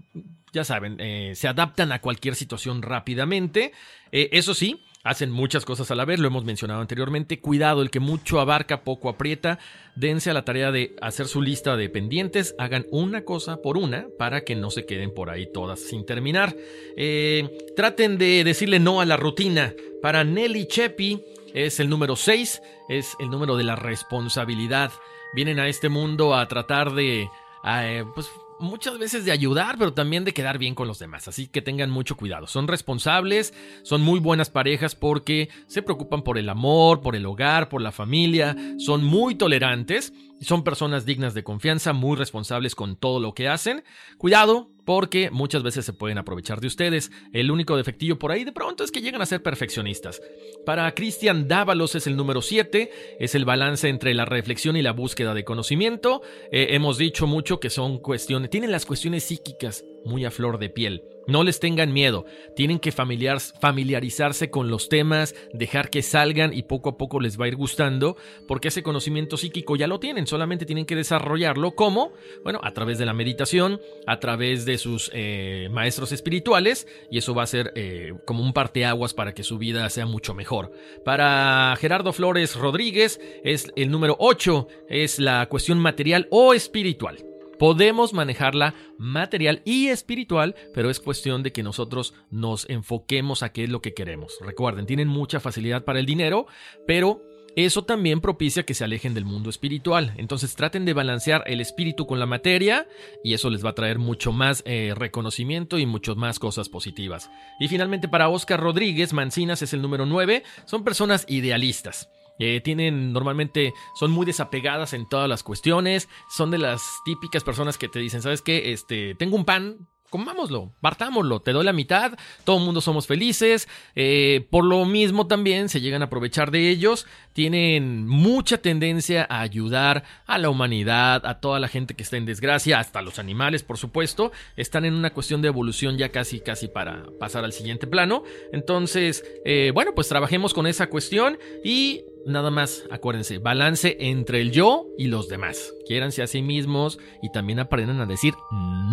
ya saben, eh, se adaptan a cualquier situación rápidamente. Eh, eso sí, hacen muchas cosas a la vez, lo hemos mencionado anteriormente. Cuidado, el que mucho abarca, poco aprieta. Dense a la tarea de hacer su lista de pendientes. Hagan una cosa por una para que no se queden por ahí todas sin terminar. Eh, traten de decirle no a la rutina. Para Nelly Chepi es el número 6, es el número de la responsabilidad. Vienen a este mundo a tratar de, eh, pues muchas veces de ayudar, pero también de quedar bien con los demás. Así que tengan mucho cuidado. Son responsables, son muy buenas parejas porque se preocupan por el amor, por el hogar, por la familia, son muy tolerantes, son personas dignas de confianza, muy responsables con todo lo que hacen. Cuidado, porque muchas veces se pueden aprovechar de ustedes. El único defectillo por ahí de pronto es que llegan a ser perfeccionistas. Para Cristian Dávalos es el número 7, es el balance entre la reflexión y la búsqueda de conocimiento. Eh, hemos dicho mucho que son cuestiones, tienen las cuestiones psíquicas muy a flor de piel. No les tengan miedo, tienen que familiar, familiarizarse con los temas, dejar que salgan y poco a poco les va a ir gustando, porque ese conocimiento psíquico ya lo tienen, solamente tienen que desarrollarlo como, bueno, a través de la meditación, a través de sus eh, maestros espirituales, y eso va a ser eh, como un parteaguas para que su vida sea mucho mejor. Para Gerardo Flores Rodríguez es el número 8, es la cuestión material o espiritual. Podemos manejarla material y espiritual, pero es cuestión de que nosotros nos enfoquemos a qué es lo que queremos. Recuerden, tienen mucha facilidad para el dinero, pero eso también propicia que se alejen del mundo espiritual. Entonces traten de balancear el espíritu con la materia y eso les va a traer mucho más eh, reconocimiento y mucho más cosas positivas. Y finalmente para Oscar Rodríguez, Mancinas es el número 9, son personas idealistas. Eh, tienen normalmente, son muy desapegadas en todas las cuestiones, son de las típicas personas que te dicen, ¿sabes qué? Este, tengo un pan, comámoslo, partámoslo, te doy la mitad, todo el mundo somos felices, eh, por lo mismo también se llegan a aprovechar de ellos, tienen mucha tendencia a ayudar a la humanidad, a toda la gente que está en desgracia, hasta los animales, por supuesto, están en una cuestión de evolución ya casi, casi para pasar al siguiente plano, entonces, eh, bueno, pues trabajemos con esa cuestión y nada más, acuérdense, balance entre el yo y los demás. Quiéranse a sí mismos y también aprendan a decir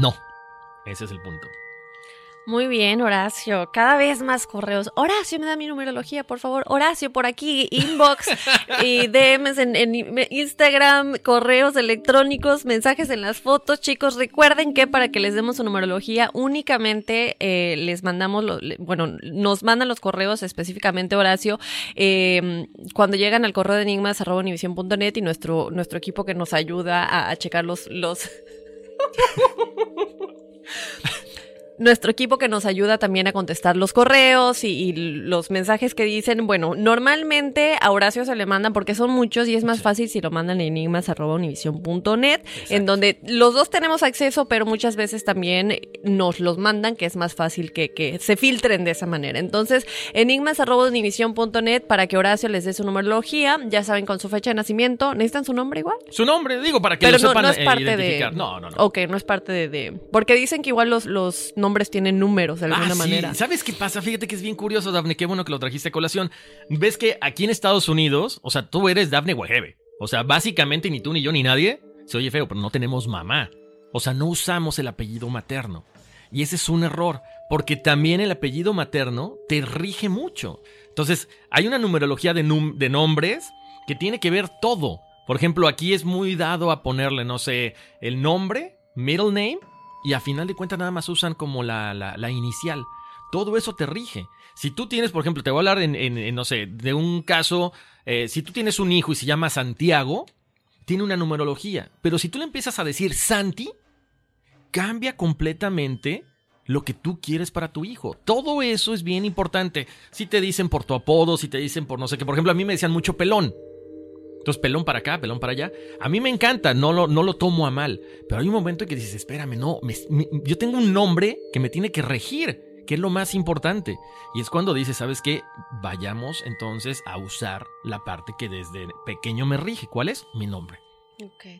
no. Ese es el punto. Muy bien, Horacio. Cada vez más correos. Horacio, me da mi numerología, por favor. Horacio, por aquí, inbox y DMs en, Instagram, correos electrónicos, mensajes en las fotos. Chicos, recuerden que para que les demos su numerología, únicamente eh, les mandamos, bueno, nos mandan los correos específicamente, Horacio, em, cuando llegan al correo de enigmas.univision.net y nuestro, nuestro equipo que nos ayuda a, a checar los... los nuestro equipo que nos ayuda también a contestar los correos y, los mensajes que dicen, bueno, normalmente a Horacio se le mandan porque son muchos y es más fácil si lo mandan a enigmas.univision.net, en donde los dos tenemos acceso, pero muchas veces también nos los mandan, que es más fácil que, que se filtren de esa manera. Entonces, enigmas.univision.net para que Horacio les dé su numerología, ya saben, con su fecha de nacimiento. ¿Necesitan su nombre igual? Su nombre, digo, para que lo sepan no es eh, De... No, no, no. Ok, no es parte de... de... Porque dicen que igual los, los nombres nombres tienen números de alguna ah, manera. ¿Sabes qué pasa? Fíjate que es bien curioso, Dafne. Qué bueno que lo trajiste a colación. Ves que aquí en Estados Unidos, o sea, tú eres Dafne Wegebe. O sea, básicamente ni tú, ni yo, ni nadie se oye feo, pero no tenemos mamá. O sea, no usamos el apellido materno. Y ese es un error, porque también el apellido materno te rige mucho. Entonces, hay una numerología de, de nombres que tiene que ver todo. Por ejemplo, aquí es muy dado a ponerle, no sé, el nombre, middle name, y a final de cuentas nada más usan como la, la, inicial. Todo eso te rige. Si tú tienes, por ejemplo, te voy a hablar en, no sé, de un caso, eh, si tú tienes un hijo y se llama Santiago, tiene una numerología. Pero si tú le empiezas a decir Santi, cambia completamente lo que tú quieres para tu hijo. Todo eso es bien importante. Si te dicen por tu apodo, si te dicen por no sé qué. Por ejemplo, a mí me decían mucho pelón. Entonces, pelón para acá, pelón para allá. A mí me encanta, no lo, no lo tomo a mal. Pero hay un momento en que dices, espérame, no, yo tengo un nombre que me tiene que regir, que es lo más importante. Y es cuando dices, ¿sabes qué? Vayamos entonces a usar la parte que desde pequeño me rige. ¿Cuál es? Mi nombre.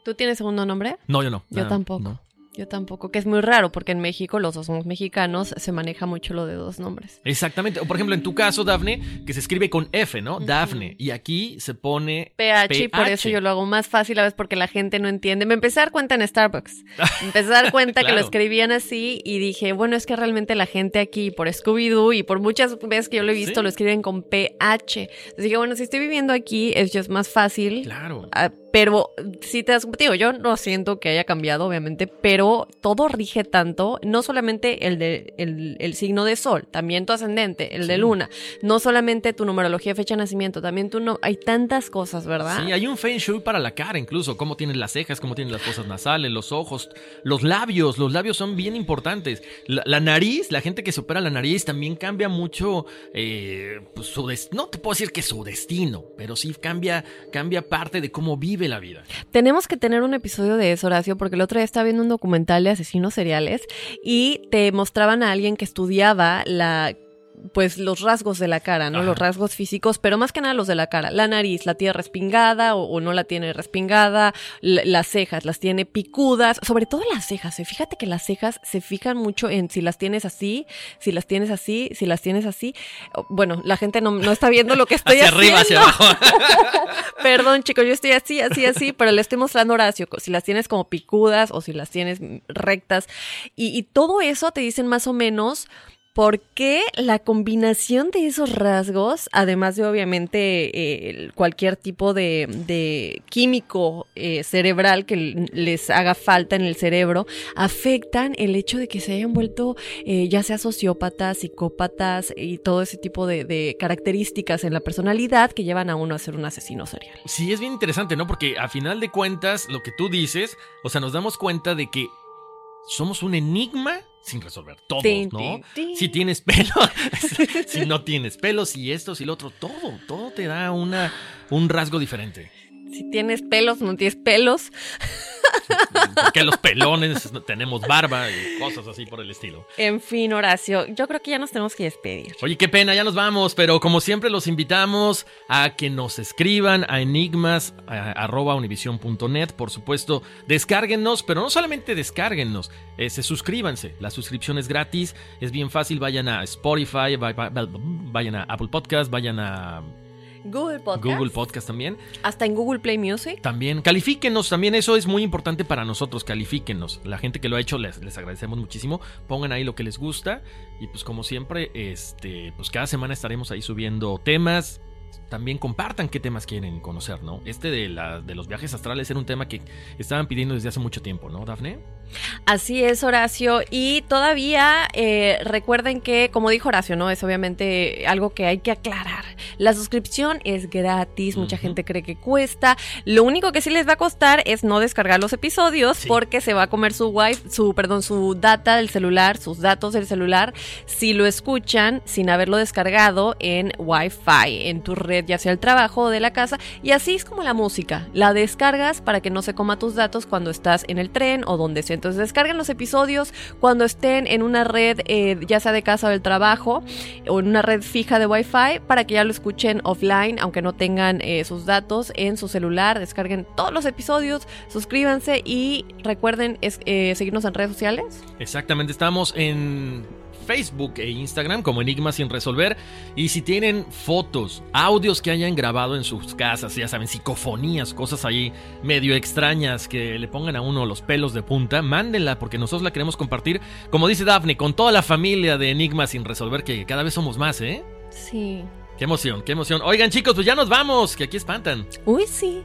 ¿Tú tienes segundo nombre? No, yo no. Yo tampoco. Yo tampoco, que es muy raro porque en México los dos somos mexicanos, se maneja mucho lo de dos nombres. Exactamente. O por ejemplo, en tu caso, Dafne, que se escribe con F, ¿no? Dafne. Y aquí se pone PH, y por eso yo lo hago más fácil a veces porque la gente no entiende. Me empecé a dar cuenta en Starbucks. Me empecé a dar cuenta que lo escribían así y dije, bueno, es que realmente la gente aquí por Scooby-Doo y por muchas veces que yo lo he visto lo escriben con PH. Entonces dije, bueno, si estoy viviendo aquí es just más fácil. Claro. Pero si te das, digo, yo no siento que haya cambiado, obviamente, pero todo rige tanto, no solamente el, de, el, signo de sol, también tu ascendente, el de luna, no solamente tu numerología, fecha de nacimiento, también tu no, hay tantas cosas, ¿verdad? Sí, hay un feng shui para la cara incluso, cómo tienes las cejas, cómo tienes las fosas nasales, los ojos, los labios, los labios son bien importantes. La, nariz, la gente que supera la nariz también cambia mucho eh, pues, su no te puedo decir que su destino, pero sí cambia, cambia parte de cómo vive la vida. Tenemos que tener un episodio de eso, Horacio, porque el otro día estaba viendo un documento de asesinos seriales y te mostraban a alguien que estudiaba la pues los rasgos de la cara, ¿no? Los rasgos físicos, pero más que nada los de la cara. La nariz la tiene respingada o, no la tiene respingada, las cejas las tiene picudas, sobre todo las cejas. ¿eh? Fíjate que las cejas se fijan mucho en si las tienes así, si las tienes así, si las tienes así. Bueno, la gente no, está viendo lo que estoy haciendo. arriba, hacia abajo. Perdón, chicos, yo estoy así, así, así, pero le estoy mostrando Horacio, si las tienes como picudas o si las tienes rectas. y todo eso te dicen más o menos ¿Por qué la combinación de esos rasgos, además de obviamente eh, cualquier tipo de, químico eh, cerebral que les haga falta en el cerebro, afectan el hecho de que se hayan vuelto eh, ya sea sociópatas, psicópatas y todo ese tipo de, características en la personalidad que llevan a uno a ser un asesino serial? Sí, es bien interesante, ¿no? Porque a final de cuentas, lo que tú dices, o sea, nos damos cuenta de que somos un enigma sin resolver. Todos, ¿no? Si tienes pelo, si no tienes pelo, si esto, si lo otro, todo, todo te da una, un rasgo diferente. Si tienes pelos, no tienes pelos. que los pelones tenemos barba y cosas así por el estilo. En fin, Horacio, yo creo que ya nos tenemos que despedir. Oye, qué pena, ya nos vamos, pero como siempre los invitamos a que nos escriban a enigmas.univision.net. Por supuesto, descárguennos, pero no solamente descárguennos, eh, se suscríbanse. La suscripción es gratis, es bien fácil. Vayan a Spotify, vayan a Apple Podcast, vayan a Google Podcast. Google Podcast también. Hasta en Google Play Music. También. Califíquenos, también eso es muy importante para nosotros. Califíquenos. La gente que lo ha hecho les, les, agradecemos muchísimo. Pongan ahí lo que les gusta. Y pues como siempre, este, pues cada semana estaremos ahí subiendo temas, también compartan qué temas quieren conocer, ¿no? Este de, la, de los viajes astrales era un tema que estaban pidiendo desde hace mucho tiempo, ¿no, Dafne? Así es, Horacio. Y todavía eh, recuerden que, como dijo Horacio, ¿no? Es obviamente algo que hay que aclarar. La suscripción es gratis, mucha gente cree que cuesta. Lo único que sí les va a costar es no descargar los episodios porque se va a comer su wifi, su, perdón, su data del celular, sus datos del celular, si lo escuchan sin haberlo descargado en Wi-Fi, en tu red ya sea el trabajo o de la casa, y así es como la música, la descargas para que no se coma tus datos cuando estás en el tren o donde sea. Entonces descarguen los episodios cuando estén en una red, eh, ya sea de casa o del trabajo, o en una red fija de Wi-Fi, para que ya lo escuchen offline, aunque no tengan eh, sus datos en su celular. Descarguen todos los episodios, suscríbanse y recuerden eh, seguirnos en redes sociales. Exactamente, estamos en Facebook e Instagram como Enigmas sin resolver. Y si tienen fotos, audios que hayan grabado en sus casas, ya saben, psicofonías, cosas ahí medio extrañas que le pongan a uno los pelos de punta, mándenla porque nosotros la queremos compartir, como dice Daphne, con toda la familia de Enigmas sin resolver, que cada vez somos más, ¿eh? Sí. Qué emoción, qué emoción. Oigan chicos, pues ya nos vamos, que aquí espantan. Uy, sí.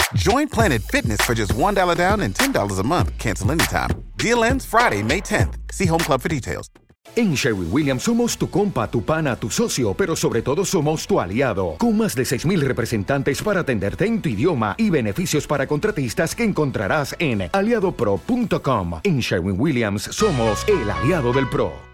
Join Planet Fitness for just $1 down and $10 a month. Cancel anytime. Deal ends Friday, May 10th. See Home Club for details. En Sherwin Williams somos tu compa, tu pana, tu socio, pero sobre todo somos tu aliado. Con más de 6.000 representantes para atenderte en tu idioma y beneficios para contratistas que encontrarás en aliadopro.com. En Sherwin Williams somos el aliado del PRO.